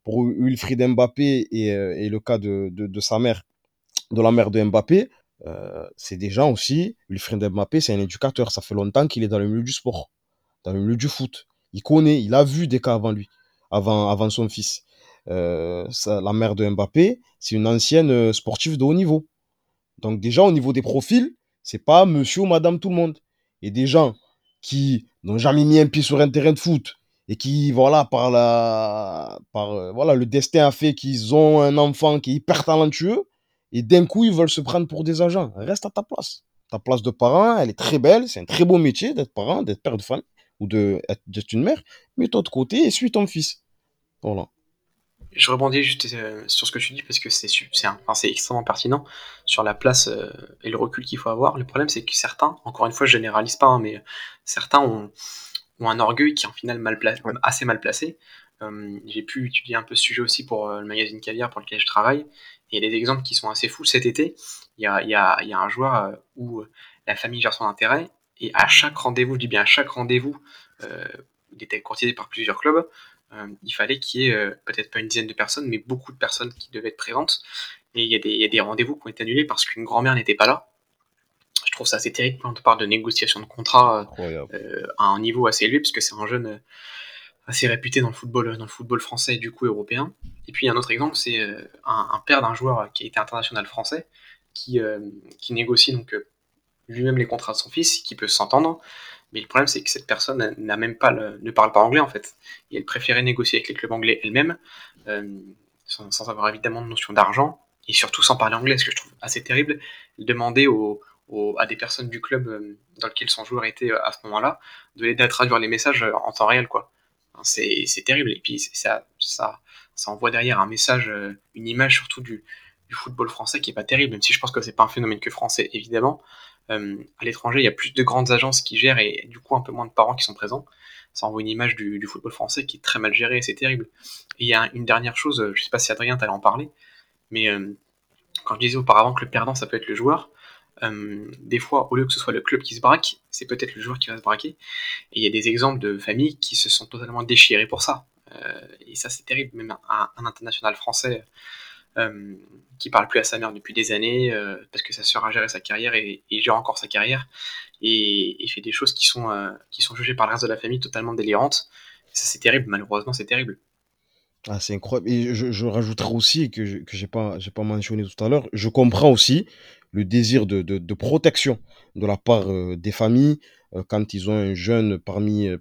Pour Wilfried Mbappé et, euh, et le cas de, de, de sa mère, de la mère de Mbappé, euh, c'est des gens aussi. Wilfried Mbappé, c'est un éducateur. Ça fait longtemps qu'il est dans le milieu du sport, dans le milieu du foot. Il connaît, il a vu des cas avant lui, avant, avant son fils. Euh, la mère de Mbappé, c'est une ancienne euh, sportive de haut niveau. Donc déjà au niveau des profils, c'est pas monsieur ou madame tout le monde. Et des gens qui n'ont jamais mis un pied sur un terrain de foot et qui voilà par la par euh, voilà le destin a fait qu'ils ont un enfant qui est hyper talentueux et d'un coup ils veulent se prendre pour des agents. Reste à ta place. Ta place de parent, elle est très belle, c'est un très beau métier d'être parent, d'être père de famille ou d'être une mère. Mets-toi de côté et suis ton fils. Voilà. Je rebondis juste euh, sur ce que tu dis parce que c'est enfin, extrêmement pertinent sur la place euh, et le recul qu'il faut avoir. Le problème, c'est que certains, encore une fois, je généralise pas, hein, mais certains ont, ont un orgueil qui est en final mal pla- assez mal placé. Euh, J'ai pu étudier un peu ce sujet aussi pour euh, le magazine Caviar pour lequel je travaille. Et il y a des exemples qui sont assez fous. Cet été, il y a, il y a- il y a un joueur euh, où euh, la famille gère son intérêt et à chaque rendez-vous, je dis bien à chaque rendez-vous, euh, il était courtisé par plusieurs clubs. Euh, il fallait qu'il y ait euh, peut-être pas une dizaine de personnes, mais beaucoup de personnes qui devaient être présentes. Et il y a des, rendez-vous qui ont été annulés parce qu'une grand-mère n'était pas là. Je trouve ça assez terrible quand on parle de négociation de contrat euh, à un niveau assez élevé, parce que c'est un jeune assez réputé dans le football, dans le football français et du coup européen. Et puis un autre exemple, c'est un, un père d'un joueur qui a été international français, qui, qui négocie donc lui-même les contrats de son fils, qui peut s'entendre. Mais le problème, c'est que cette personne n'a même pas le- ne parle pas anglais en fait. Et elle préférait négocier avec les clubs anglais elle-même, euh, sans, avoir évidemment de notion d'argent, et surtout sans parler anglais, ce que je trouve assez terrible. Demander aux, aux- à des personnes du club euh, dans lequel son joueur était euh, à ce moment-là, de l'aider à traduire les messages euh, en temps réel, quoi. C'est terrible. Et puis ça, ça, ça envoie derrière un message, une image surtout du, du football français qui est pas terrible, même si je pense que c'est pas un phénomène que français, évidemment. Euh, à l'étranger, il y a plus de grandes agences qui gèrent et du coup un peu moins de parents qui sont présents. Ça envoie une image du, football français qui est très mal géré et c'est terrible. Et il y a une dernière chose, je sais pas si Adrien t'allais en parler, mais euh, quand je disais auparavant que le perdant ça peut être le joueur, euh, des fois au lieu que ce soit le club qui se braque, c'est peut-être le joueur qui va se braquer. Et il y a des exemples de familles qui se sont totalement déchirées pour ça. Et ça c'est terrible, même un international français euh, qui parle plus à sa mère depuis des années euh, parce que sa sœur a géré sa carrière et, et gère encore sa carrière et, fait des choses qui sont, euh, qui sont jugées par le reste de la famille totalement délirantes. Ça c'est terrible, malheureusement c'est terrible. Ah, c'est incroyable. Et je, je rajouterai aussi que je, j'ai pas, pas mentionné tout à l'heure, je comprends aussi le désir de, de, protection de la part euh, des familles, quand ils ont un jeune parmi, euh,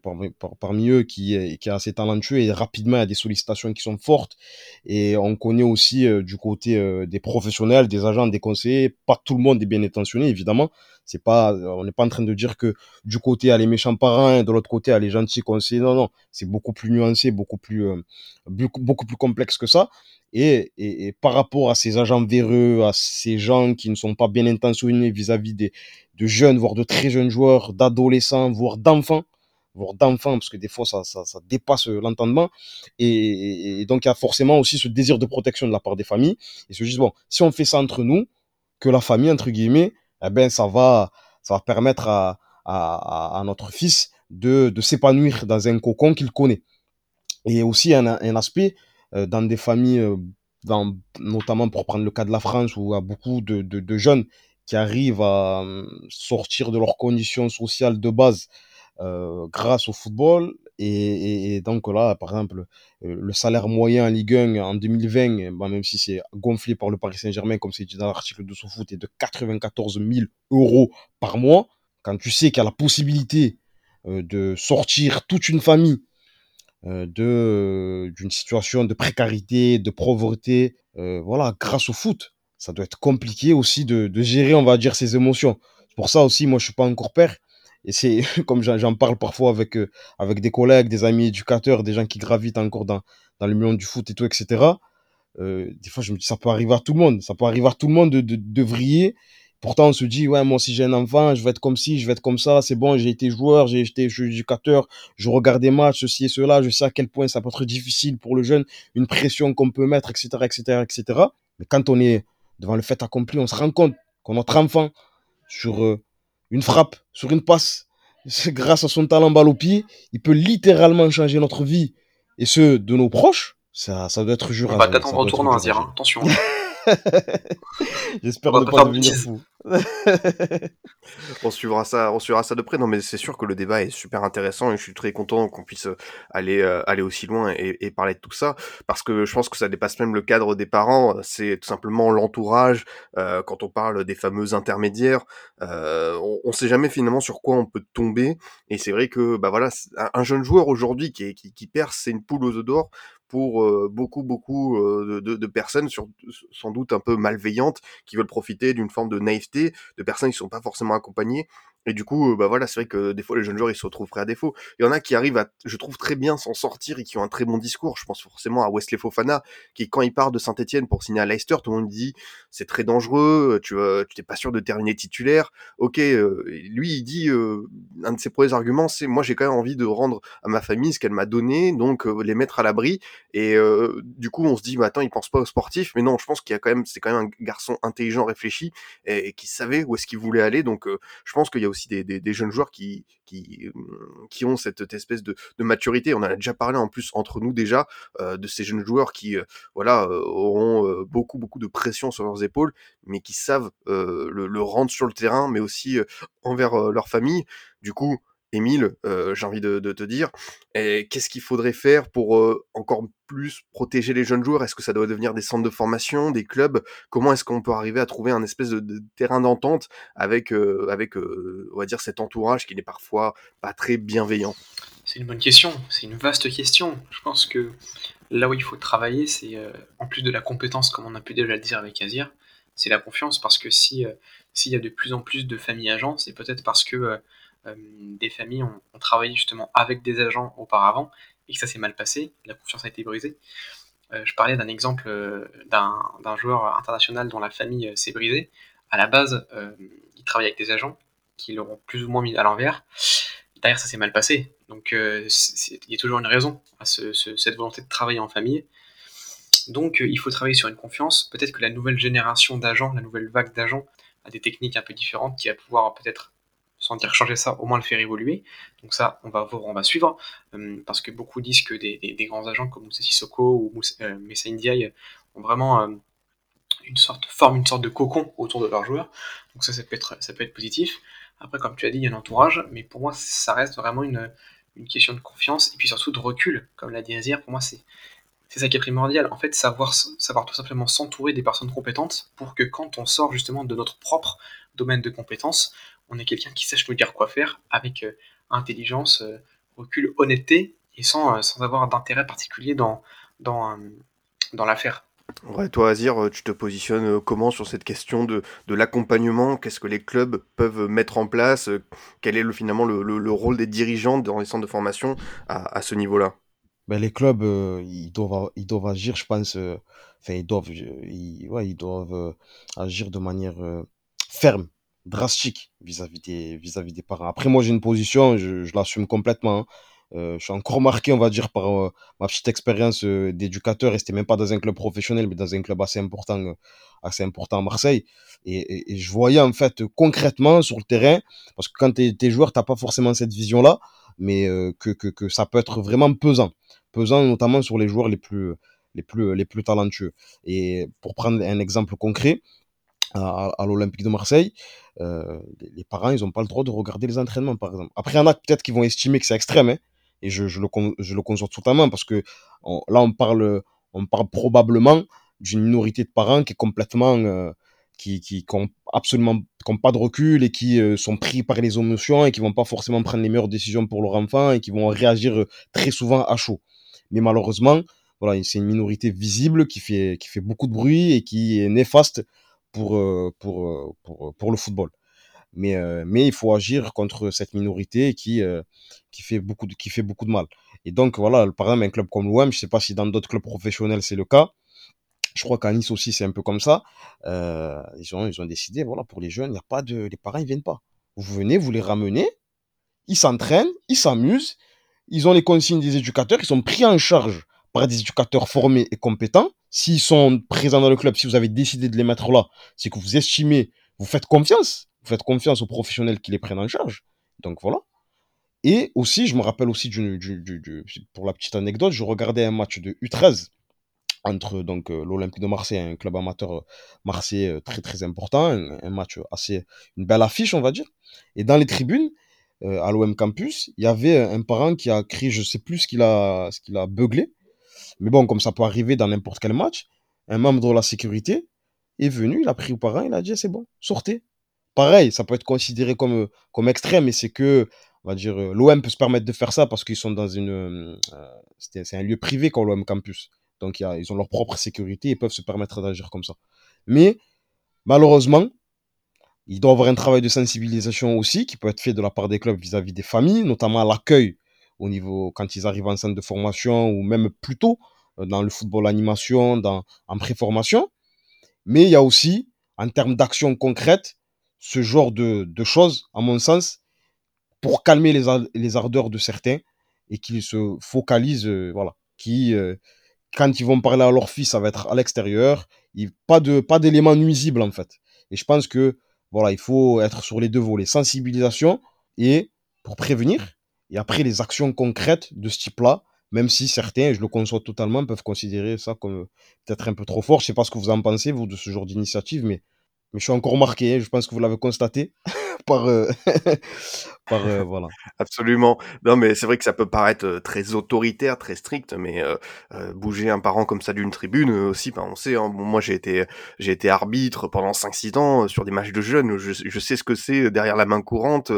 parmi, eux qui est, qui est assez talentueux et rapidement a des sollicitations qui sont fortes. Et on connaît aussi euh, du côté des professionnels, des agents, des conseillers, pas tout le monde est bien intentionné évidemment. C'est pas, on n'est pas en train de dire que du côté a les méchants parents et de l'autre côté a les gentils conseillers. Non, non, c'est beaucoup plus nuancé, beaucoup plus, beaucoup, beaucoup plus complexe que ça. Et, et, par rapport à ces agents véreux, à ces gens qui ne sont pas bien intentionnés vis-à-vis des, de jeunes, voire de très jeunes joueurs, d'adolescents, voire d'enfants, voire d'enfants, parce que des fois ça, ça, dépasse l'entendement. Et, donc il y a forcément aussi ce désir de protection de la part des familles. Et se disent, bon, si on fait ça entre nous, que la famille, entre guillemets, eh ben, ça va, ça va permettre à, notre fils de, s'épanouir dans un cocon qu'il connaît. Et aussi un, aspect euh, dans des familles, euh, notamment pour prendre le cas de la France, où il y a beaucoup de, jeunes qui arrivent à euh, sortir de leurs conditions sociales de base grâce au football. Et, donc là, par exemple, euh, le salaire moyen en Ligue 1 en 2020, bah, même si c'est gonflé par le Paris Saint-Germain, comme c'est dit dans l'article de foot est de 94 000 euros par mois. Quand tu sais qu'il y a la possibilité euh, de sortir toute une famille euh, d'une situation de précarité, de pauvreté, voilà, grâce au foot, ça doit être compliqué aussi de, gérer, on va dire, ses émotions. Pour ça aussi, moi, je suis pas encore père. Et c'est comme j'en parle parfois avec, euh, avec des collègues, des amis éducateurs, des gens qui gravitent encore dans, dans le milieu du foot et tout, etc. Euh, des fois, je me dis, ça peut arriver à tout le monde. Ça peut arriver à tout le monde de, de, de vriller. Pourtant, on se dit, ouais, moi, si j'ai un enfant, je vais être comme ci, je vais être comme ça, c'est bon, j'ai été joueur, j'ai été éducateur, je regarde des matchs, ceci et cela, je sais à quel point ça peut être difficile pour le jeune, une pression qu'on peut mettre, etc., etc., etc. Mais quand on est devant le fait accompli, on se rend compte que notre enfant, sur euh, une frappe, sur une passe, grâce à son talent balle au pied, il peut littéralement changer notre vie et ceux de nos proches. Ça, ça doit être juré. On va t'attendre au tournant, Azir, attention. J'espère ne pas, devenir fou. on suivra ça, on suivra ça de près. Non, mais c'est sûr que le débat est super intéressant et je suis très content qu'on puisse aller euh, aller aussi loin et, parler de tout ça parce que je pense que ça dépasse même le cadre des parents. C'est tout simplement l'entourage. Euh, quand on parle des fameux intermédiaires, euh, on, on sait jamais finalement sur quoi on peut tomber. Et c'est vrai que bah voilà, un, jeune joueur aujourd'hui qui, qui, qui c'est une poule aux œufs d'or pour euh, beaucoup beaucoup euh, de, personnes sans doute un peu malveillantes qui veulent profiter d'une forme de naïveté de personnes qui sont pas forcément accompagnées et du coup, euh, bah voilà, c'est vrai que des fois les jeunes joueurs ils se retrouvent prêts à défaut. Il y en a qui arrivent à, je trouve très bien s'en sortir et qui ont un très bon discours. Je pense forcément à Wesley Fofana, qui quand il part de Saint-Etienne pour signer à Leicester, tout le monde dit c'est très dangereux, tu euh, tu t'es pas sûr de terminer titulaire. Ok, euh, lui il dit un de ses premiers arguments, c'est moi j'ai quand même envie de rendre à ma famille ce qu'elle m'a donné, donc les mettre à l'abri. Et du coup on se dit, bah attends, il pense pas aux sportifs, mais non, je pense qu'il y a quand même, c'est quand même un garçon intelligent, réfléchi et, qui savait où est-ce qu'il voulait aller. Donc je pense qu'il y a aussi des, des, jeunes joueurs qui, qui, qui ont cette, espèce de, de, maturité. On en a déjà parlé en plus entre nous déjà euh, de ces jeunes joueurs qui, euh, voilà, euh, auront beaucoup beaucoup de pression sur leurs épaules, mais qui savent le, le, rendre sur le terrain, mais aussi envers leur famille. Du coup, Émile, euh, j'ai envie de, te dire, qu'est-ce qu'il faudrait faire pour euh, encore plus protéger les jeunes joueurs? Est-ce que ça doit devenir des centres de formation, des clubs? Comment est-ce qu'on peut arriver à trouver un espèce de, terrain d'entente avec, euh, avec on va dire, cet entourage qui n'est parfois pas très bienveillant? C'est une bonne question, c'est une vaste question. Je pense que là où il faut travailler, c'est en plus de la compétence, comme on a pu déjà le dire avec Azir, c'est la confiance, parce que si s'il y a de plus en plus de familles agents, c'est peut-être parce que des familles ont, travaillé justement avec des agents auparavant et que ça s'est mal passé, la confiance a été brisée. Euh, je parlais d'un exemple euh, d'un joueur international dont la famille s'est brisée. À la base, il travaillait avec des agents qui l'auront plus ou moins mis à l'envers. Derrière, ça s'est mal passé. Donc, il y a toujours une raison à cette volonté de travailler en famille. Donc, il faut travailler sur une confiance. Peut-être que la nouvelle génération d'agents, la nouvelle vague d'agents, a des techniques un peu différentes qui va pouvoir peut-être sans dire changer ça, au moins le faire évoluer. Donc ça, on va voir, on va suivre, euh, parce que beaucoup disent que des, grands agents comme Moussa Sissoko ou euh, Messa Ndiaye ont vraiment euh, une sorte, forment une sorte de cocon autour de leurs joueurs. Donc ça, ça peut être, positif. Après, comme tu as dit, il y a un entourage, mais pour moi, ça reste vraiment une, question de confiance et puis surtout de recul, comme l'a dit Azir. Pour moi, c'est c'est ça qui est primordial. En fait, savoir, savoir tout simplement s'entourer des personnes compétentes pour que quand on sort justement de notre propre domaine de compétences, on est quelqu'un qui sache nous dire quoi faire avec intelligence, recul, honnêteté et sans, sans avoir d'intérêt particulier dans, dans, dans l'affaire. Ouais, toi, Azir, tu te positionnes comment sur cette question de, de l'accompagnement? Qu'est-ce que les clubs peuvent mettre en place? Quel est le, finalement le, le, rôle des dirigeants dans les centres de formation à, à ce niveau-là? Ben, Les clubs, ils, doivent, ils doivent agir, je pense. Enfin, ils doivent, ils, ouais, ils doivent agir de manière ferme, drastique vis-à-vis des, vis-à-vis des parents. Après, moi, j'ai une position, je, l'assume complètement. Hein. Euh, je suis encore marqué, on va dire, par euh, ma petite expérience euh, d'éducateur. Et c'était même pas dans un club professionnel, mais dans un club assez important, assez important à Marseille. Et, je voyais en fait concrètement sur le terrain, parce que quand tu es, joueur, t'as pas forcément cette vision-là, mais que, que, que, ça peut être vraiment pesant, pesant notamment sur les joueurs les plus, les plus, les plus talentueux. Et pour prendre un exemple concret, à, l'Olympique de Marseille, euh, les, parents, ils n'ont pas le droit de regarder les entraînements, par exemple. Après, il y en a peut-être qui vont estimer que c'est extrême, hein, et je, je, le, je le conçois totalement parce que là, on parle, on parle probablement d'une minorité de parents qui est complètement, euh, qui, qui, qui absolument, qui pas de recul et qui euh, sont pris par les émotions et qui vont pas forcément prendre les meilleures décisions pour leur enfant et qui vont réagir très souvent à chaud. Mais malheureusement, voilà, c'est une minorité visible qui fait, qui fait beaucoup de bruit et qui est néfaste pour, pour, pour, pour le football mais, euh, mais il faut agir contre cette minorité qui, euh, qui, fait beaucoup de, qui fait beaucoup de mal. Et donc, voilà, par exemple, un club comme l'OM, je sais pas si dans d'autres clubs professionnels c'est le cas. Je crois qu'à Nice aussi, c'est un peu comme ça. Euh, ils, ont, ils ont décidé, voilà, pour les jeunes, il a pas de, les parents, ils viennent pas. Vous venez, vous les ramenez, ils s'entraînent, ils s'amusent, ils ont les consignes des éducateurs, ils sont pris en charge par des éducateurs formés et compétents. S'ils sont présents dans le club, si vous avez décidé de les mettre là, c'est que vous estimez, vous faites confiance vous faites confiance aux professionnels qui les prennent en charge. Donc voilà. Et aussi, je me rappelle aussi, pour la petite anecdote, je regardais un match de U13 entre donc euh, l'Olympique de Marseille, un club amateur euh, marseillais euh, très très important, un, match assez une belle affiche on va dire. Et dans les tribunes à l'OM campus, il y avait un parent qui a crié, je sais plus ce qu'il a ce qu'il a beuglé, mais bon comme ça peut arriver dans n'importe quel match, un membre de la sécurité est venu, il a pris au parent, il a dit c'est bon, sortez, pareil, ça peut être considéré comme, euh, extrême, mais c'est que, on va dire, euh, l'OM peut se permettre de faire ça parce qu'ils sont dans une. Euh, c'est un lieu privé quand l'OM Campus. Donc, ils ont leur propre sécurité et peuvent se permettre d'agir comme ça. Mais, malheureusement, il doit avoir un travail de sensibilisation aussi qui peut être fait de la part des clubs vis-à-vis des familles, notamment à l'accueil au niveau quand ils arrivent en centre de formation ou même plus tôt dans le football animation, dans, en préformation. Mais il y a aussi, en termes d'action concrète, ce genre de, de, choses, à mon sens, pour calmer les, les ardeurs de certains et qu'ils se focalisent, euh, voilà, qui, euh, quand ils vont parler à leur fils, ça va être à l'extérieur, pas de pas d'éléments nuisibles en fait. Et je pense que voilà, il faut être sur les deux volets, sensibilisation et pour prévenir, et après les actions concrètes de ce type-là, même si certains, je le conçois totalement, peuvent considérer ça comme peut-être un peu trop fort. Je sais pas ce que vous en pensez, vous, de ce genre d'initiative, mais mais je suis encore marqué, hein, je pense que vous l'avez constaté par, euh, par euh, voilà. Absolument. Non, mais c'est vrai que ça peut paraître euh, très autoritaire, très strict, mais bouger un parent comme ça d'une tribune aussi, ben, on sait. Hein, moi, j'ai été, j'ai été arbitre pendant 5-6 ans sur des matchs de jeunes. Je, sais ce que c'est derrière la main courante,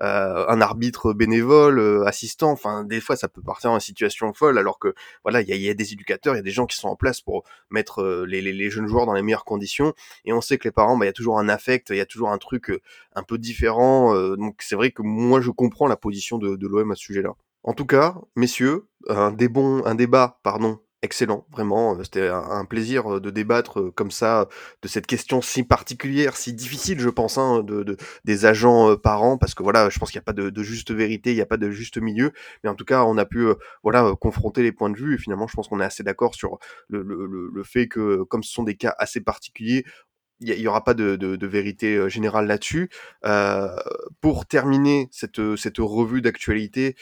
un arbitre bénévole, assistant. Enfin, des fois, ça peut partir en situation folle, alors que voilà, il y a, y a, des éducateurs, il y a des gens qui sont en place pour mettre les, les, les, jeunes joueurs dans les meilleures conditions. Et on sait que les parents, ben, il y a toujours un affect, il y a toujours un truc un peu différent. donc c'est vrai que moi je comprends la position de, l'OM à ce sujet-là. En tout cas, messieurs, un, un débat, pardon, excellent, vraiment. C'était un, plaisir de débattre comme ça de cette question si particulière, si difficile, je pense, hein, de, de, des agents parents, parce que voilà, je pense qu'il n'y a pas de, de, juste vérité, il n'y a pas de juste milieu, mais en tout cas, on a pu voilà confronter les points de vue et finalement, je pense qu'on est assez d'accord sur le, le, le, fait que comme ce sont des cas assez particuliers, il n'y aura pas de, vérité euh, générale là-dessus. Euh, pour terminer cette, cette revue d'actualité,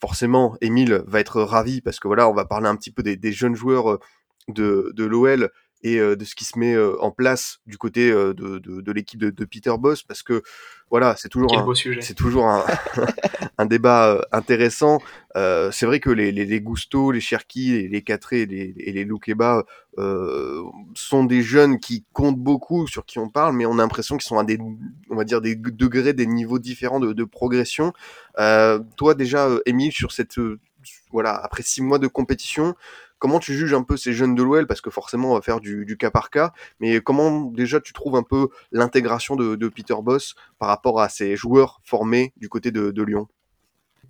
forcément, Emile va être ravi parce que voilà, on va parler un petit peu des, jeunes joueurs euh, de l'OL et de ce qui se met en place du côté de, de, de l'équipe de, de, Peter Boss parce que voilà, c'est toujours un, c'est toujours un, un débat intéressant. Euh, c'est vrai que les, les, les Gusto, les Cherki, les, les Catré et les, et les Loukeba euh, sont des jeunes qui comptent beaucoup sur qui on parle, mais on a l'impression qu'ils sont à des, on va dire des degrés, des niveaux différents de, de progression. Euh, toi déjà, Émile, sur cette voilà, après six mois de compétition, comment tu juges un peu ces jeunes de l'OL Parce que forcément, on va faire du, cas par cas. Mais comment déjà tu trouves un peu l'intégration de, Peter Boss par rapport à ces joueurs formés du côté de, Lyon?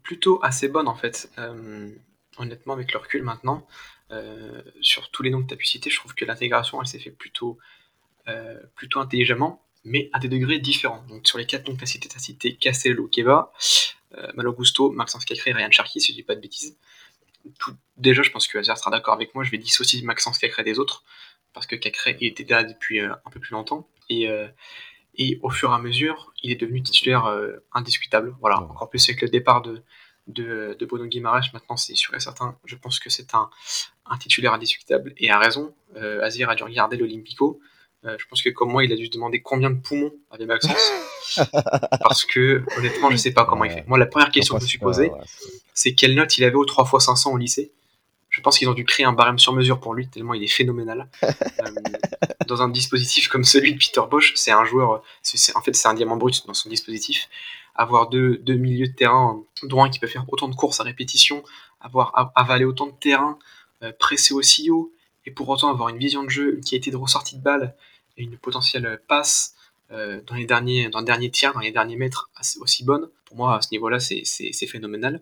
Plutôt assez bonne en fait. Euh, honnêtement, avec le recul maintenant, euh, sur tous les noms que tu as pu citer, je trouve que l'intégration, elle s'est fait plutôt, euh, plutôt intelligemment, mais à des degrés différents. Donc sur les quatre noms que tu as cités, tu as cité Castello euh, Malo Gusto, Maxence Cacré et Ryan Cherki, si je dis pas de bêtises. Tout, déjà, je pense que Azir sera d'accord avec moi, je vais dissocier Maxence Cacré des autres, parce que Cacré il était là depuis euh, un peu plus longtemps, et, euh, et au fur et à mesure, il est devenu titulaire euh, indiscutable. Voilà, encore plus avec le départ de, de, de Bono Guimaraes, maintenant c'est sûr et certain, je pense que c'est un, un, titulaire indiscutable, et a raison, Azir a dû regarder l'Olympico, euh, je pense que comme moi, il a dû se demander combien de poumons avait Maxence. parce que honnêtement, je sais pas comment il fait. Moi, la première question que je me suis posée, c'est quelle note il avait au 3 x 500 au lycée. Je pense qu'ils ont dû créer un barème sur mesure pour lui, tellement il est phénoménal. euh, dans un dispositif comme celui de Peter Bosch, c'est un joueur, en fait, c'est un diamant brut dans son dispositif. Avoir deux, deux milieux de terrain, dont un qui peut faire autant de courses à répétition, avoir avalé autant de terrain, euh, presser aussi haut, et pour autant avoir une vision de jeu, une qualité de ressortie de balle, une potentielle passe euh, dans les derniers dans dernier tiers, dans les derniers mètres aussi bonne. Pour moi, à ce niveau-là, c'est, phénoménal.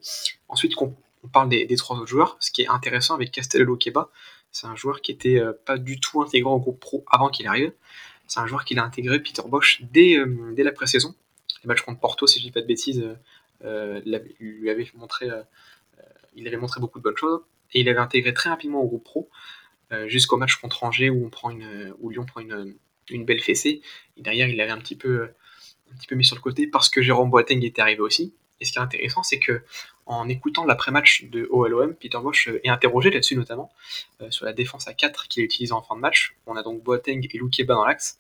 Ensuite, on parle des, des, trois autres joueurs, ce qui est intéressant avec Castello Keba, c'est un joueur qui était euh, pas du tout intégré au groupe pro avant qu'il arrive. C'est un joueur qu'il a intégré Peter Bosch dès, euh, dès la pré-saison. Les matchs contre Porto, si je dis pas de bêtises, lui avait montré, il avait montré beaucoup de bonnes choses et il avait intégré très rapidement au groupe pro jusqu'au match contre Angers où, on prend une, où Lyon prend une, une belle fessée. Et derrière, il l'avait un petit peu, un petit peu mis sur le côté parce que Jérôme Boateng était arrivé aussi. Et ce qui est intéressant, c'est que en écoutant l'après-match de OLOM, Peter Bosch est interrogé là-dessus notamment, euh, sur la défense à 4 qu'il a utilisée en fin de match. On a donc Boateng et Loukeba dans l'axe,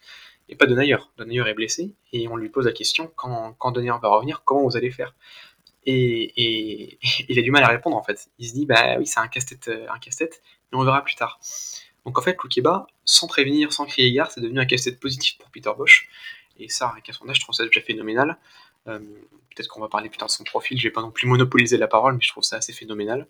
et pas Denayer. Denayer est blessé, et on lui pose la question, quand, quand va revenir, comment vous allez faire? Et, et, il a du mal à répondre en fait. Il se dit, bah oui, c'est un casse-tête, un casse-tête, mais on verra plus tard. Donc en fait, Loukeba, sans prévenir, sans crier gare, c'est devenu un casse-tête positif pour Peter Bosch. Et ça, avec son âge, je trouve ça déjà phénoménal. Euh, Peut-être qu'on va parler plus tard de son profil, je vais pas non plus monopoliser la parole, mais je trouve ça assez phénoménal.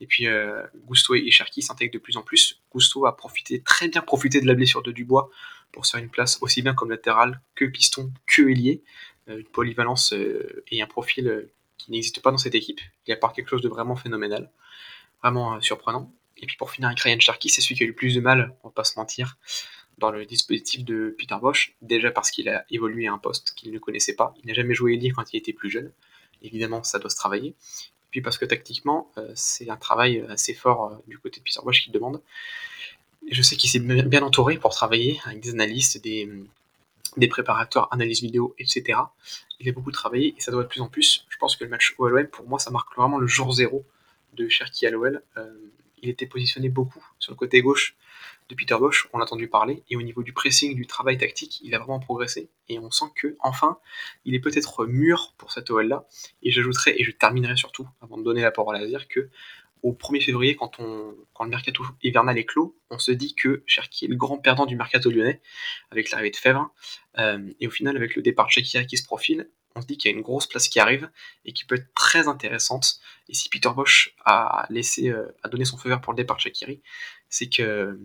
Et puis euh, Gusto et Cherki s'intègrent de plus en plus. Gusto a profité, très bien profité de la blessure de Dubois pour se faire une place aussi bien comme latéral que piston que ailier. Euh, une polyvalence et un profil qui n'existe pas dans cette équipe. Il apporte quelque chose de vraiment phénoménal, vraiment surprenant. Et puis pour finir avec Ryan Cherki, c'est celui qui a eu le plus de mal, on va pas se mentir, dans le dispositif de Peter Bosch, déjà parce qu'il a évolué à un poste qu'il ne connaissait pas. Il n'a jamais joué ailier quand il était plus jeune. Évidemment, ça doit se travailler. Puis parce que tactiquement, euh, c'est un travail assez fort euh, du côté de Peter Bosch qu'il demande. Et je sais qu'il s'est bien entouré pour travailler avec des analystes, des, des préparateurs, analyses vidéo, etc. Il a beaucoup travaillé et ça doit de plus en plus. Je pense que le match OLOM, pour moi, ça marque vraiment le jour zéro de Cherki à l'OL. Euh, il était positionné beaucoup sur le côté gauche de Peter Bosch, on l'a entendu parler, et au niveau du pressing, du travail tactique, il a vraiment progressé, et on sent que, enfin, il est peut-être mûr pour cette OL-là, et j'ajouterai, et je terminerai surtout, avant de donner la parole à Azir, que au 1er février, quand, le mercato hivernal est clos, on se dit que Cherki est le grand perdant du mercato lyonnais, avec l'arrivée de Fèvre, euh, et au final, avec le départ de Shakira qui se profile, on se dit qu'il y a une grosse place qui arrive et qui peut être très intéressante. Et si Peter Bosch a laissé, euh, a donné son feu vert pour le départ de Shakiri, c'est qu'il euh,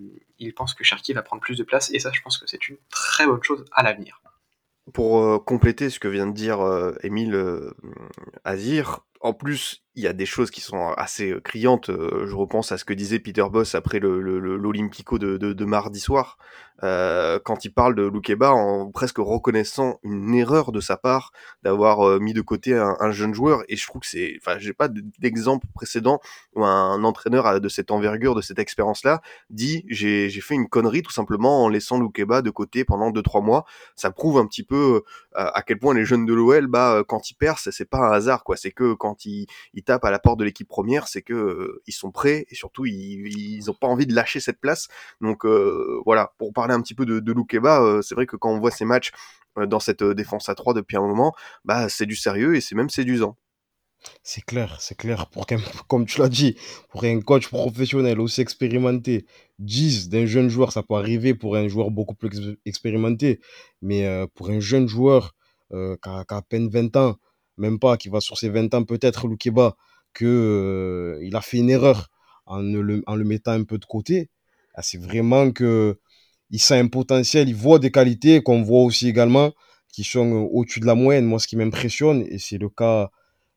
pense que Cherki va prendre plus de place et ça, je pense que c'est une très bonne chose à l'avenir. Pour euh, compléter ce que vient de dire Émile Azir, en plus, il y a des choses qui sont assez criantes. Je repense à ce que disait Peter Boss après l'Olympico de, mardi soir, euh, quand il parle de Loukeba en presque reconnaissant une erreur de sa part d'avoir mis de côté un, un, jeune joueur. Et je trouve que c'est, enfin, j'ai pas d'exemple précédent où un entraîneur de cette envergure, de cette expérience-là, dit j'ai fait une connerie tout simplement en laissant Loukeba de côté pendant 2-3 mois. Ça prouve un petit peu à quel point les jeunes de l'OL, bah, quand ils percent, c'est pas un hasard, quoi. C'est que quand ils, ils tapent à la porte de l'équipe première, c'est que euh, ils sont prêts et surtout ils ils ont pas envie de lâcher cette place. Donc euh, voilà, pour parler un petit peu de, de Loukeba, euh, c'est vrai que quand on voit ces matchs dans cette défense à 3 depuis un moment, bah c'est du sérieux et c'est même séduisant. C'est clair, c'est clair. Pour qu'un, comme tu l'as dit, pour un coach professionnel aussi expérimenté, 10 d'un jeune joueur, ça peut arriver pour un joueur beaucoup plus ex- expérimenté. Mais pour un jeune joueur qui a à peine 20 ans, même pas, qui va sur ses 20 ans peut-être, Loukeba, que euh, a fait une erreur en, le, mettant un peu de côté, ah, c'est vraiment que il sent un potentiel, il voit des qualités qu'on voit aussi également qui sont euh, au-dessus de la moyenne. Moi, ce qui m'impressionne, et c'est le cas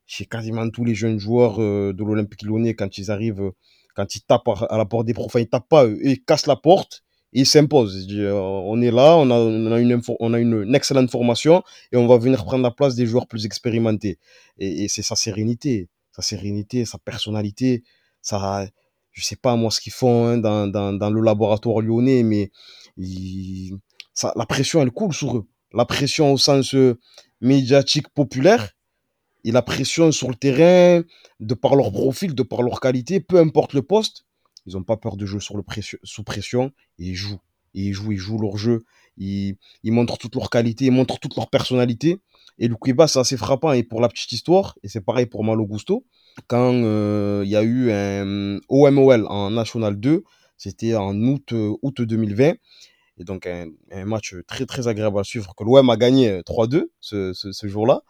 chez quasiment tous les jeunes joueurs euh, de l'Olympique Lyonnais quand ils arrivent, quand ils tapent à à la porte des profs, enfin, ils tapent pas, eux, ils cassent la porte Ils disent, euh, on est là, on a, on a, une, info- on a une, une excellente formation et on va venir prendre la place des joueurs plus expérimentés. Et, et c'est sa sérénité, sa sérénité, sa personnalité, ça, je sais pas moi ce qu'ils font hein, dans, dans, dans le laboratoire lyonnais, mais ça, la pression elle coule sur eux. La pression au sens euh, médiatique populaire et la pression sur le terrain, de par leur profil, de par leur qualité, peu importe le poste, ils n'ont pas peur de jouer sous pression et ils jouent. Et ils jouent, ils jouent leur jeu, ils, montrent toute leur qualité, ils montrent toute leur personnalité. Et Loukeba, c'est assez frappant. Et pour la petite histoire, et c'est pareil pour Malo Gusto, quand euh, il y a eu un OMOL en National 2, c'était en août, euh, août 2020. Et donc un, match très très agréable à suivre, que l'OM a gagné euh, 3-2 ce, ce, ce jour-là.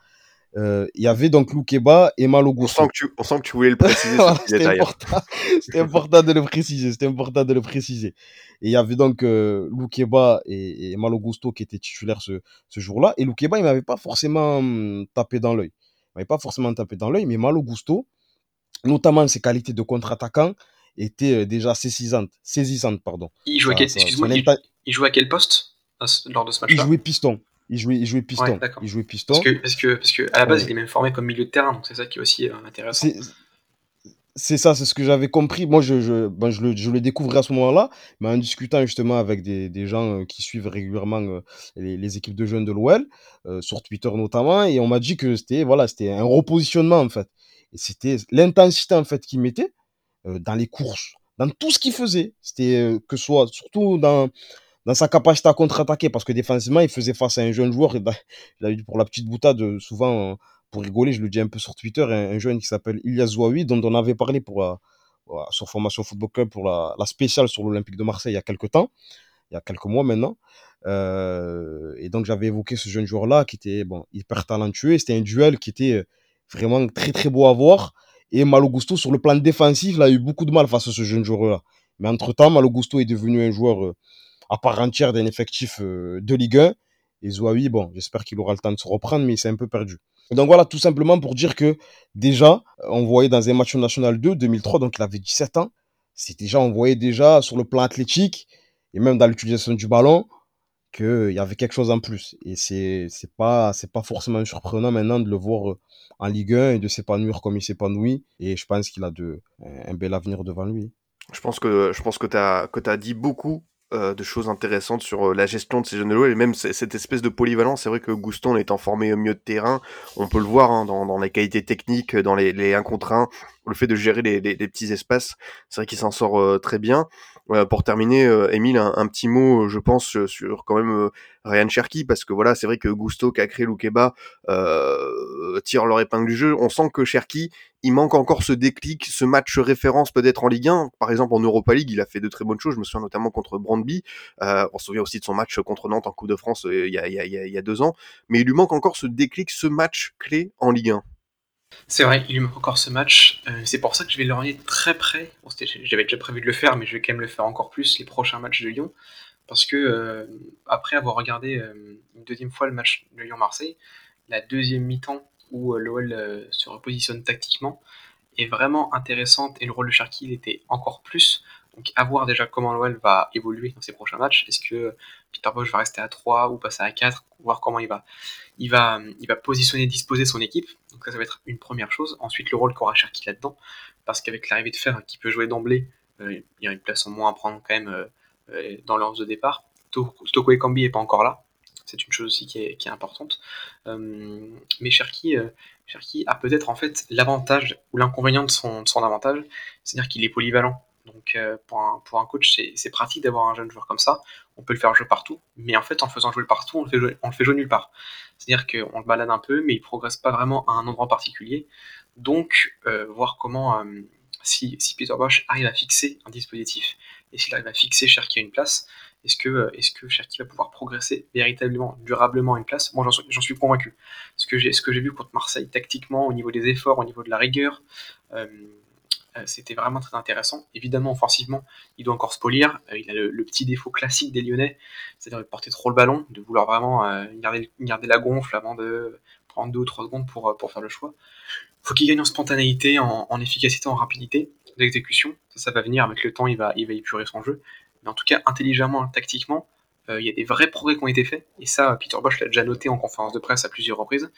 Euh, Il y avait donc Loukeba et Malo On Gusto. sent que tu, on sent que tu voulais le préciser c'était important, c'était important de le préciser, c'était important de le préciser. Et il y avait donc euh, Loukeba et, et Malo Gusto qui étaient titulaires ce, ce jour-là. Et Loukeba, il m'avait pas forcément hum, tapé dans l'œil. Il m'avait pas forcément tapé dans l'œil, mais Malo Gusto, notamment ses qualités de contre-attaquant, étaient euh, déjà saisissantes, saisissantes pardon. Il joue à Ça- quel, excuse-moi, il, il joue à quel poste lors de ce il match-là? jouait piston. Il jouait, il jouait piston. Ouais, il jouait piston. Parce que, parce que, parce que à la base, il est même formé comme milieu de terrain, donc c'est ça qui est aussi euh, intéressant. C'est ça, c'est ce que j'avais compris. Moi, je, je, ben, je, le, je le découvrais à ce moment-là, mais en discutant justement avec des, des gens euh, qui suivent régulièrement euh, les, les équipes de jeunes de l'OL, euh, sur Twitter notamment, et on m'a dit que c'était voilà, c'était un repositionnement en fait. Et c'était l'intensité en fait qu'il mettait euh, dans les courses, dans tout ce qu'il faisait. C'était euh, que ce soit surtout dans, dans sa capacité à contre-attaquer, parce que défensivement, il faisait face à un jeune joueur. Et ben, pour la petite boutade, euh, souvent, euh, pour rigoler, je le dis un peu sur Twitter, un, un jeune qui s'appelle Ilyas Zouaoui, dont on avait parlé pour, euh, sur Formation Football Club pour la, spéciale sur l'Olympique de Marseille il y a quelques temps, il y a quelques mois maintenant. Et donc j'avais évoqué ce jeune joueur-là qui était bon, hyper talentueux. C'était un duel qui était vraiment très très beau à voir. Et Malo Gusto, sur le plan défensif, il a eu beaucoup de mal face à ce jeune joueur-là. Mais entre-temps, Malo Gusto est devenu un joueur à part entière d'un effectif euh, de Ligue 1. Et Zouaoui, bon, j'espère qu'il aura le temps de se reprendre, mais il s'est un peu perdu. Donc voilà, tout simplement pour dire que déjà, on voyait dans un match national 2, 2003, donc il avait 17 ans, c'est déjà, on voyait déjà sur le plan athlétique et même dans l'utilisation du ballon qu'il y avait quelque chose en plus. Et c'est, c'est pas, c'est pas forcément surprenant maintenant de le voir euh, en Ligue 1 et de s'épanouir comme il s'épanouit. Et je pense qu'il a de, un bel avenir devant lui. Je pense que je pense que t'as que t'as dit beaucoup euh, de choses intéressantes sur euh, la gestion de ces jeunes de l'OL et même cette espèce de polyvalence. C'est vrai que Gouston étant formé au milieu de terrain, on peut le voir hein, dans, dans les qualités techniques, dans les, les 1 contre 1, le fait de gérer les, les, les petits espaces. C'est vrai qu'il s'en sort euh, très bien. Euh, pour terminer, euh, Émile, un, petit mot, euh, je pense, euh, sur quand même euh, Ryan Cherky, parce que voilà, c'est vrai que Gusto créé Loukeba euh, tire leur épingle du jeu. On sent que Cherky, il manque encore ce déclic, ce match référence peut-être en Ligue 1. Par exemple, en Europa League, il a fait de très bonnes choses. Je me souviens notamment contre Brandby. Euh, on se souvient aussi de son match contre Nantes en Coupe de France euh, il, y a, il y a deux ans. Mais il lui manque encore ce déclic, ce match clé en Ligue 1. C'est vrai, il lui manque encore ce match. Euh, c'est pour ça que je vais le regarder très près. J'avais déjà prévu de le faire, mais je vais quand même le faire encore plus les prochains matchs de Lyon. Parce que euh, après avoir regardé euh, une deuxième fois le match de Lyon-Marseille, la deuxième mi-temps où euh, l'OL se repositionne tactiquement est vraiment intéressante et le rôle de Cherki était encore plus. Donc à voir déjà comment l'OL va évoluer dans ses prochains matchs. Est-ce que Peter Bosch va rester à 3 ou passer à 4 Voir comment il va, il va, il va positionner, disposer son équipe. Donc ça, ça va être une première chose. Ensuite, le rôle qu'aura Cherki là-dedans. Parce qu'avec l'arrivée de Fer qui peut jouer d'emblée, euh, il y a une place en moins à prendre quand même euh, dans l'ordre de départ. Toko Ekambi n'est pas encore là. c'est une chose aussi qui est, importante. mais Cherki, Cherki a peut-être en fait l'avantage ou l'inconvénient de son avantage, c'est-à-dire qu'il est polyvalent. Donc euh, pour, un, pour un coach, c'est pratique d'avoir un jeune joueur comme ça. On peut le faire jouer partout, mais en fait, en faisant jouer partout, on le fait jouer, on le fait jouer nulle part. C'est-à-dire qu'on le balade un peu, mais il progresse pas vraiment à un endroit particulier. Donc, euh, voir comment, euh, si, si, Peter Bosch arrive à fixer un dispositif, et s'il arrive à fixer Cherki à une place, est-ce que, est que Cherki va pouvoir progresser véritablement, durablement à une place? Moi, j'en suis, convaincu. Ce que j'ai vu contre Marseille, tactiquement, au niveau des efforts, au niveau de la rigueur, c'était vraiment très intéressant. Évidemment, offensivement, il doit encore se polir. Euh, il a le, petit défaut classique des Lyonnais, c'est-à-dire de porter trop le ballon, de vouloir vraiment euh, garder, garder, la gonfle avant de prendre deux ou trois secondes pour, pour faire le choix. Faut qu'il gagne en spontanéité, en, efficacité, en rapidité d'exécution. Ça, ça va venir avec le temps, il va, il va épurer son jeu. Mais en tout cas, intelligemment, tactiquement, il y a des vrais progrès qui ont été faits. Et ça, Peter Bosch l'a déjà noté en conférence de presse à plusieurs reprises.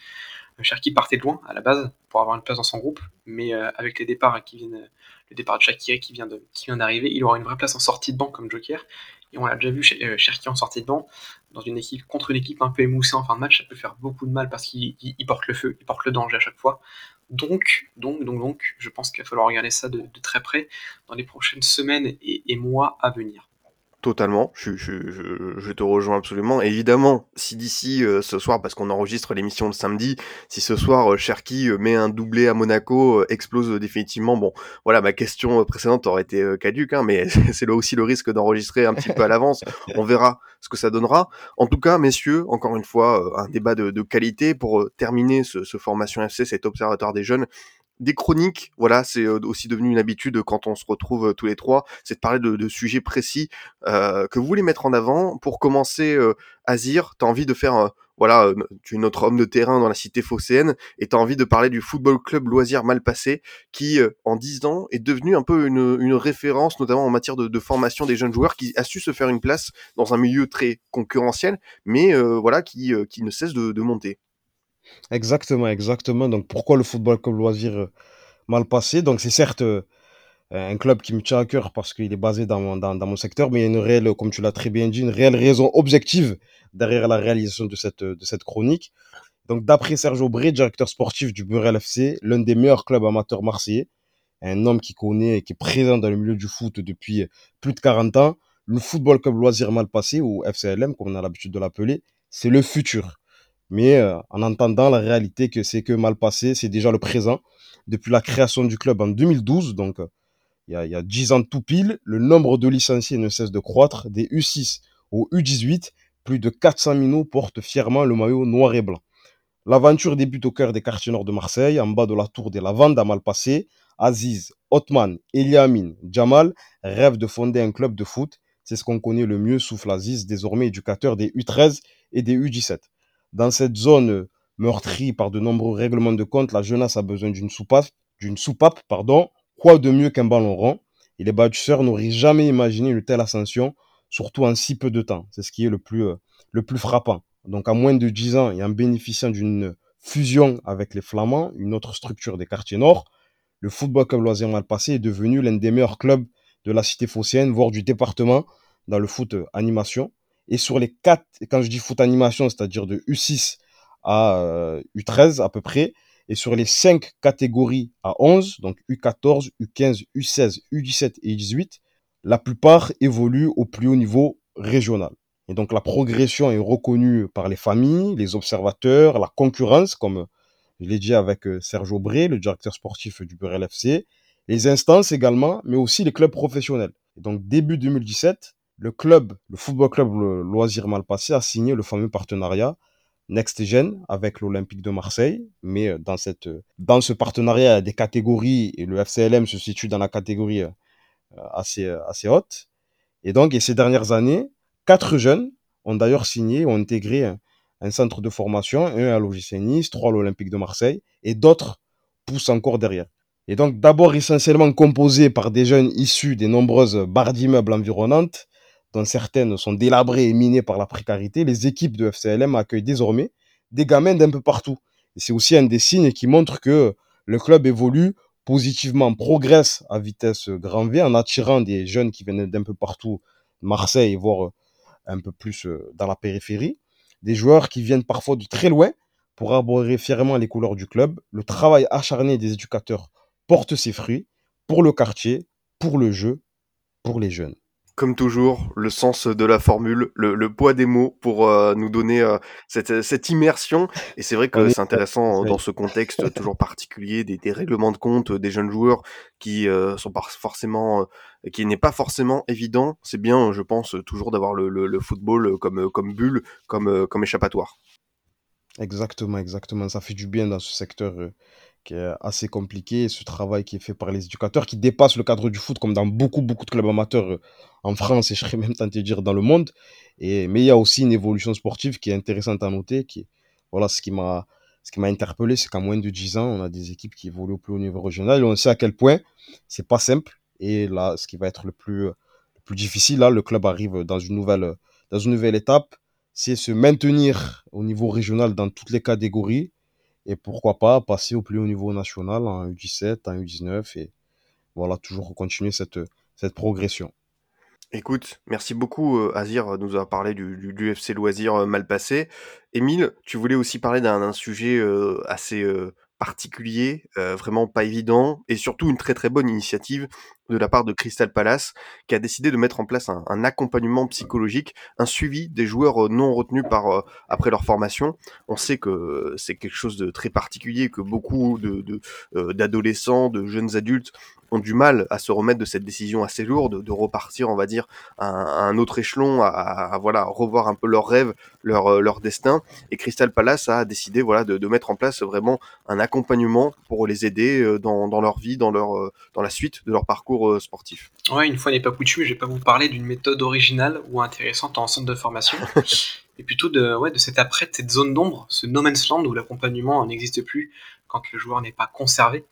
Cherki partait de loin à la base pour avoir une place dans son groupe, mais euh, avec les départs qui viennent, le départ de Shakiri qui vient qui vient d'arriver, il aura une vraie place en sortie de banc comme Joker. Et on l'a déjà vu euh, Cherki en sortie de banc dans une équipe contre une équipe un peu émoussée en fin de match, ça peut faire beaucoup de mal parce qu'il porte le feu, il porte le danger à chaque fois. Donc, je pense qu'il va falloir regarder ça de, très près dans les prochaines semaines et mois à venir. Totalement, je, je, je, je, te rejoins absolument. évidemment, si d'ici euh, ce soir, parce qu'on enregistre l'émission le samedi, si ce soir euh, Cherki euh, met un doublé à Monaco, explose définitivement, bon, voilà, ma question précédente aurait été caduque, hein, mais c'est là aussi le risque d'enregistrer un petit peu à l'avance. On verra ce que ça donnera. En tout cas, messieurs, encore une fois, un débat de, de qualité pour terminer ce, ce formation FC, cet observatoire des jeunes des chroniques, voilà, c'est euh, aussi devenu une habitude quand on se retrouve euh, tous les trois, c'est de parler de, sujets précis euh, que vous voulez mettre en avant. Pour commencer, Azir, tu as envie de faire, voilà, tu es notre homme de terrain dans la cité phocéenne, et tu envie de parler du football club loisir mal passé, qui en 10 ans est devenu un peu une, référence, notamment en matière de, formation des jeunes joueurs, qui a su se faire une place dans un milieu très concurrentiel, mais voilà, qui, qui ne cesse de monter. Exactement, exactement. Donc pourquoi le football comme loisir euh, mal passé? Donc c'est certes euh, un club qui me tient à cœur parce qu'il est basé dans mon, dans, mon secteur, mais il y a une réelle, comme tu l'as très bien dit, une réelle raison objective derrière la réalisation de cette, de cette chronique. Donc d'après Serge Aubry, directeur sportif du Burel FC, l'un des meilleurs clubs amateurs marseillais, un homme qui connaît et qui est présent dans le milieu du foot depuis plus de 40 ans, le football club loisir mal passé, ou FCLM comme on a l'habitude de l'appeler, c'est le futur mais euh, en entendant la réalité que c'est que mal passé, c'est déjà le présent. Depuis la création du club en 2012, donc euh, il y, a, 10 ans tout pile, le nombre de licenciés ne cesse de croître. Des U6 au U18, plus de 400 minots portent fièrement le maillot noir et blanc. L'aventure débute au cœur des quartiers nord de Marseille, en bas de la tour des Lavandes à Malpassé. Aziz, Otman, Eliamine, Jamal rêvent de fonder un club de foot. C'est ce qu'on connaît le mieux, souffle Aziz, désormais éducateur des U13 et des U17. Dans cette zone meurtrie par de nombreux règlements de compte, la jeunesse a besoin d'une soupape, d'une soupape, pardon. Quoi de mieux qu'un ballon rond? Et les bâtisseurs n'auraient jamais imaginé une telle ascension, surtout en si peu de temps. C'est ce qui est le plus, euh, frappant. Donc, en moins de 10 ans et en bénéficiant d'une fusion avec les Flamands, une autre structure des quartiers nord, le football club loisir mal passé est devenu l'un des meilleurs clubs de la cité phocéenne, voire du département, dans le foot euh, animation. Et sur les quatre, quand je dis foot animation, c'est-à-dire de U6 à U13 euh, à peu près, et sur les cinq catégories à 11, donc U14, U15, U16, U17 et U18, la plupart évoluent au plus haut niveau régional. Et donc la progression est reconnue par les familles, les observateurs, la concurrence, comme je l'ai dit avec euh, Serge Aubray, le directeur sportif du Burel FC, les instances également, mais aussi les clubs professionnels. Donc début 2017, le club, le football club le Loisir Malpassé a signé le fameux partenariat Next Gen avec l'Olympique de Marseille. Mais euh, dans, cette, euh, dans ce partenariat, il y a des catégories et le FCLM se situe dans la catégorie euh, assez, assez haute. Et donc, ces dernières années, quatre jeunes ont d'ailleurs signé, ont intégré un, centre de formation, un à l'OGC Nice, trois à l'Olympique de Marseille, et d'autres poussent encore derrière. Et donc, d'abord essentiellement composé par des jeunes issus des nombreuses barres d'immeubles environnantes, dont certaines sont délabrées et minées par la précarité, les équipes de FCLM accueillent désormais des gamins d'un peu partout. C'est aussi un des signes qui montre que le club évolue positivement, progresse à vitesse grand V en attirant des jeunes qui viennent d'un peu partout, Marseille, voire un peu plus euh, dans la périphérie. Des joueurs qui viennent parfois de très loin pour arborer fièrement les couleurs du club. Le travail acharné des éducateurs porte ses fruits pour le quartier, pour le jeu, pour les jeunes comme toujours, le sens de la formule, le, poids des mots pour euh, nous donner euh, cette, immersion. Et c'est vrai que c'est intéressant dans ce contexte toujours particulier des, règlements de compte des jeunes joueurs qui euh, sont pas forcément, qui n'est pas forcément évident. C'est bien, je pense, toujours d'avoir le, football comme, comme bulle, comme, comme échappatoire. Exactement, exactement. Ça fait du bien dans ce secteur qui est assez compliqué. Ce travail qui est fait par les éducateurs, qui dépasse le cadre du foot, comme dans beaucoup, beaucoup de clubs amateurs euh, en France et je serais même tenté de dire dans le monde. Et, mais il y a aussi une évolution sportive qui est intéressante à noter. Qui, voilà, ce qui m'a ce interpellé, c'est qu'en moins de 10 ans, on a des équipes qui évoluent au plus haut niveau régional. Et on sait à quel point c'est pas simple. Et là, ce qui va être le plus, le plus difficile, là, le club arrive dans une nouvelle, dans une nouvelle étape, c'est se maintenir au niveau régional dans toutes les catégories et pourquoi pas passer au plus haut niveau national en U17, en U19 et voilà, toujours continuer cette, cette progression. Écoute, merci beaucoup euh, Azir nous avoir parlé du, du, FC Loisir euh, mal passé. Émile, tu voulais aussi parler d'un sujet euh, assez particulier, vraiment pas évident, et surtout une très très bonne initiative de la part de Crystal Palace, qui a décidé de mettre en place un, accompagnement psychologique, un suivi des joueurs non retenus par après leur formation. On sait que c'est quelque chose de très particulier, que beaucoup de d'adolescents, de, jeunes adultes ont du mal à se remettre de cette décision assez lourde, de repartir, on va dire, à, un autre échelon, à, voilà revoir un peu leurs rêves, leur, leur destin. Et Crystal Palace a décidé voilà de, de mettre en place vraiment un accompagnement pour les aider euh, dans, dans leur vie, dans leur euh, dans la suite de leur parcours euh, sportif. Ouais, une fois n'est pas coutume, je vais pas vous parler d'une méthode originale ou intéressante en centre de formation, mais plutôt de ouais de cette après de cette zone d'ombre, ce no man's land où l'accompagnement n'existe plus quand le joueur n'est pas conservé.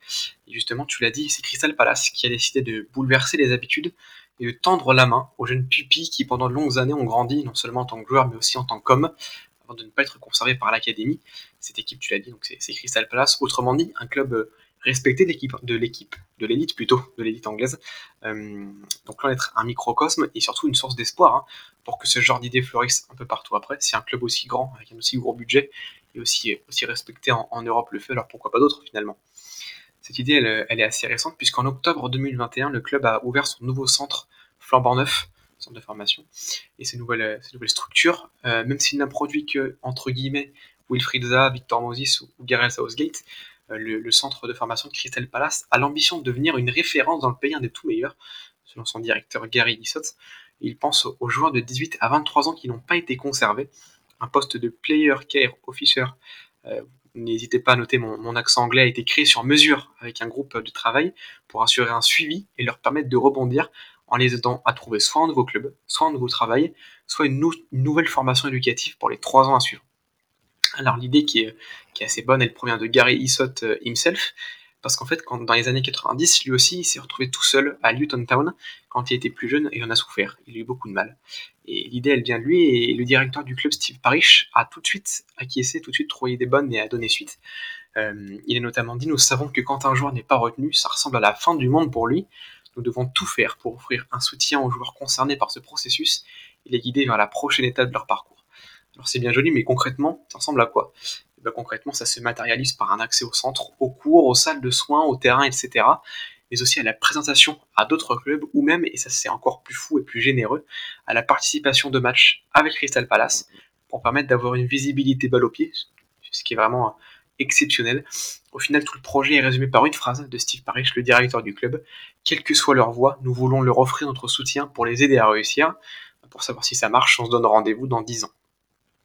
Et justement, tu l'as dit, c'est Crystal Palace qui a décidé de bouleverser les habitudes et de tendre la main aux jeunes pupilles qui pendant de longues années ont grandi, non seulement en tant que joueurs, mais aussi en tant qu'hommes, avant de ne pas être conservés par l'académie. Cette équipe, tu l'as dit, donc c'est Crystal Palace. Autrement dit, un club euh, respecté de l'équipe, de l'élite plutôt, de l'élite anglaise. Euh, donc là, être un microcosme et surtout une source d'espoir hein, pour que ce genre d'idées fleurisse un peu partout après. Si un club aussi grand, avec un aussi gros budget, et aussi, aussi respecté en, Europe le fait, alors pourquoi pas d'autres finalement Cette idée, elle, est assez récente, puisqu'en octobre 2021, le club a ouvert son nouveau centre flambant neuf, centre de formation, et ces nouvelles, ces nouvelles structures, euh, même s'il n'a produit que, entre guillemets, Wilfried Zaha, Victor Moses ou, Gareth Southgate, euh, le, centre de formation de Crystal Palace a l'ambition de devenir une référence dans le pays, un des tout meilleurs, selon son directeur Gary Issot. Il pense aux joueurs de 18 à 23 ans qui n'ont pas été conservés, un poste de player care officer. Euh, n'hésitez pas à noter mon, accent anglais a été créé sur mesure avec un groupe de travail pour assurer un suivi et leur permettre de rebondir en les aidant à trouver soit un nouveau club, soit un nouveau travail, soit une, nouvelle formation éducative pour les trois ans à suivre. Alors l'idée qui est, assez bonne, elle provient de Gary Issot euh, himself, parce qu'en fait, dans les années 90, lui aussi, il s'est retrouvé tout seul à Luton Town quand il était plus jeune et il en a souffert. Il a eu beaucoup de mal. Et l'idée, elle vient de lui et le directeur du club, Steve Parish, a tout de suite acquiescé, tout de suite trouvé des bonnes et a donné suite. Euh, il a notamment dit Nous savons que quand un joueur n'est pas retenu, ça ressemble à la fin du monde pour lui. Nous devons tout faire pour offrir un soutien aux joueurs concernés par ce processus et les guider vers la prochaine étape de leur parcours. Alors c'est bien joli, mais concrètement, ça ressemble à quoi? Ben, concrètement, ça se matérialise par un accès au centre, aux cours, aux salles de soins, au terrain, etc. Mais aussi à la présentation à d'autres clubs, ou même, et ça c'est encore plus fou et plus généreux, à la participation de matchs avec Crystal Palace, pour permettre d'avoir une visibilité balle au pied, ce qui est vraiment exceptionnel. Au final, tout le projet est résumé par une phrase de Steve Parish, le directeur du club. Quelle que soit leur voie, nous voulons leur offrir notre soutien pour les aider à réussir. Pour savoir si ça marche, on se donne rendez-vous dans 10 ans.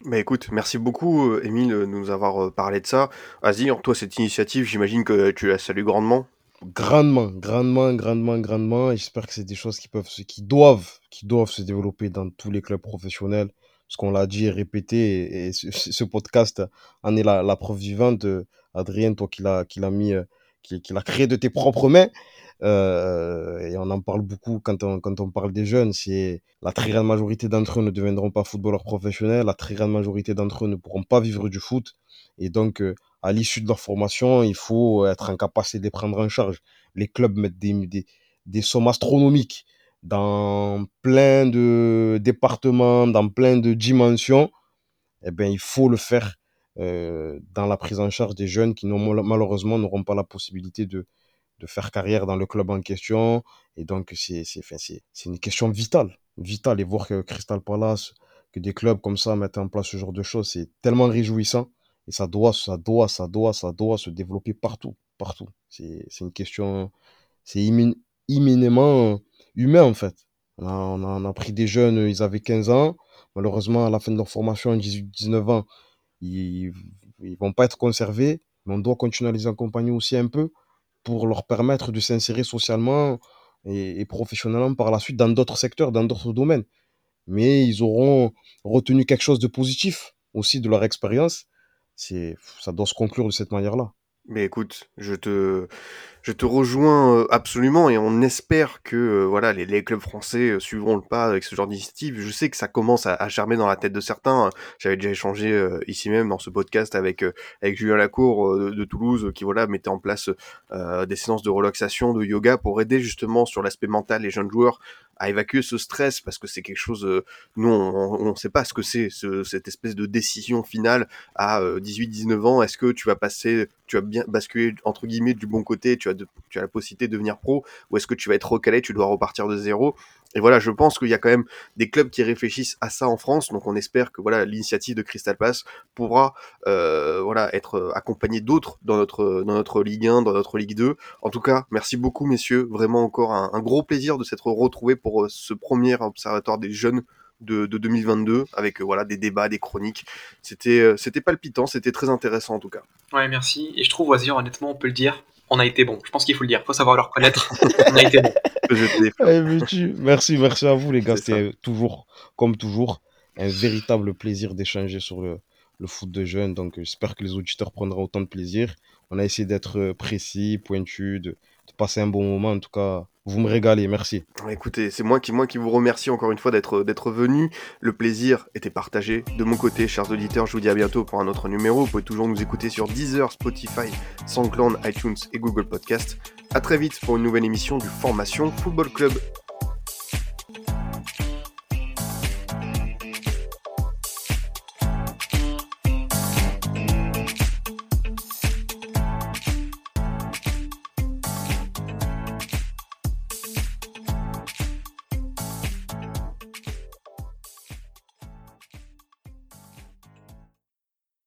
Mais écoute, merci beaucoup, euh, Émile, de nous avoir euh, parlé de ça. Azir, toi, cette initiative, j'imagine que tu la salues grandement. Grandement, grandement, grandement, grandement. J'espère que c'est des choses qui peuvent, qui doivent, qui doivent se développer dans tous les clubs professionnels. Ce qu'on l'a dit et répété, et, ce, podcast en est la, preuve vivante. Adrien, toi qui l'as, l'a mis, euh, qui, l'a créé de tes propres mains. Euh, et on en parle beaucoup quand on, quand on parle des jeunes. C'est la très grande majorité d'entre eux ne deviendront pas footballeurs professionnels. La très grande majorité d'entre eux ne pourront pas vivre du foot. Et donc, euh, à l'issue de leur formation, il faut être en capacité de les prendre en charge. Les clubs mettent des, des, des sommes astronomiques dans plein de départements, dans plein de dimensions. eh ben, il faut le faire dans la prise en charge des jeunes qui malheureusement n'auront pas la possibilité de, de faire carrière dans le club en question. Et donc, c'est une question vitale, vitale. Et voir que Crystal Palace, que des clubs comme ça mettent en place ce genre de choses, c'est tellement réjouissant. Et ça doit, ça doit, ça doit, ça doit se développer partout, partout. C'est une question, c'est imminemment humain en fait. On a, on, a, pris des jeunes, ils avaient 15 ans. Malheureusement, à la fin de leur formation, 18-19 ans, ils ne vont pas être conservés. Mais on doit continuer à les accompagner aussi un peu pour leur permettre de s'insérer socialement et, et, professionnellement par la suite dans d'autres secteurs, dans d'autres domaines. Mais ils auront retenu quelque chose de positif aussi de leur expérience. C'est, ça doit se conclure de cette manière-là. Mais écoute, je te, rejoins euh, absolument et on espère que euh, voilà les, clubs français euh, suivront le pas avec ce genre d'initiative. Je sais que ça commence à, germer dans la tête de certains. J'avais déjà échangé ici même dans ce podcast avec Julien Lacour de, de, Toulouse qui voilà mettait en place des séances de relaxation, de yoga pour aider justement sur l'aspect mental les jeunes joueurs à évacuer ce stress parce que c'est quelque chose nous on ne sait pas ce que c'est ce, cette espèce de décision finale à 18 19 ans. Est-ce que tu vas passer tu vas bien basculer entre guillemets du bon côté tu as tu as la possibilité de devenir pro ou est-ce que tu vas être recalé, tu dois repartir de zéro? Et voilà, je pense qu'il y a quand même des clubs qui réfléchissent à ça en France, donc on espère que voilà l'initiative de Crystal Pass pourra euh, voilà être accompagnée d'autres dans notre dans notre Ligue 1, dans notre Ligue 2. En tout cas, merci beaucoup messieurs, vraiment encore un, gros plaisir de s'être retrouvés pour euh, ce premier observatoire des jeunes de, 2022 avec euh, voilà des débats, des chroniques. C'était c'était palpitant, c'était très intéressant en tout cas. Ouais, merci. Et je trouve, Wazir, honnêtement, on peut le dire, on a été bon. Je pense qu'il faut le dire. Il faut savoir le reconnaître. on a été bon. Eh, merci, merci à vous, les gars. C'était toujours, comme toujours, un véritable plaisir d'échanger sur le, foot de jeunes. Donc, j'espère que les auditeurs prendront autant de plaisir. On a essayé d'être précis, pointu, de, de passer un bon moment. En tout cas, vous me régalez, merci. Écoutez, c'est moi qui, vous remercie encore une fois d'être, d'être venu. Le plaisir était partagé. De mon côté, chers auditeurs, je vous dis à bientôt pour un autre numéro. Vous pouvez toujours nous écouter sur Deezer, Spotify, SoundCloud, iTunes et Google Podcast. A très vite pour une nouvelle émission du Formation Football Club.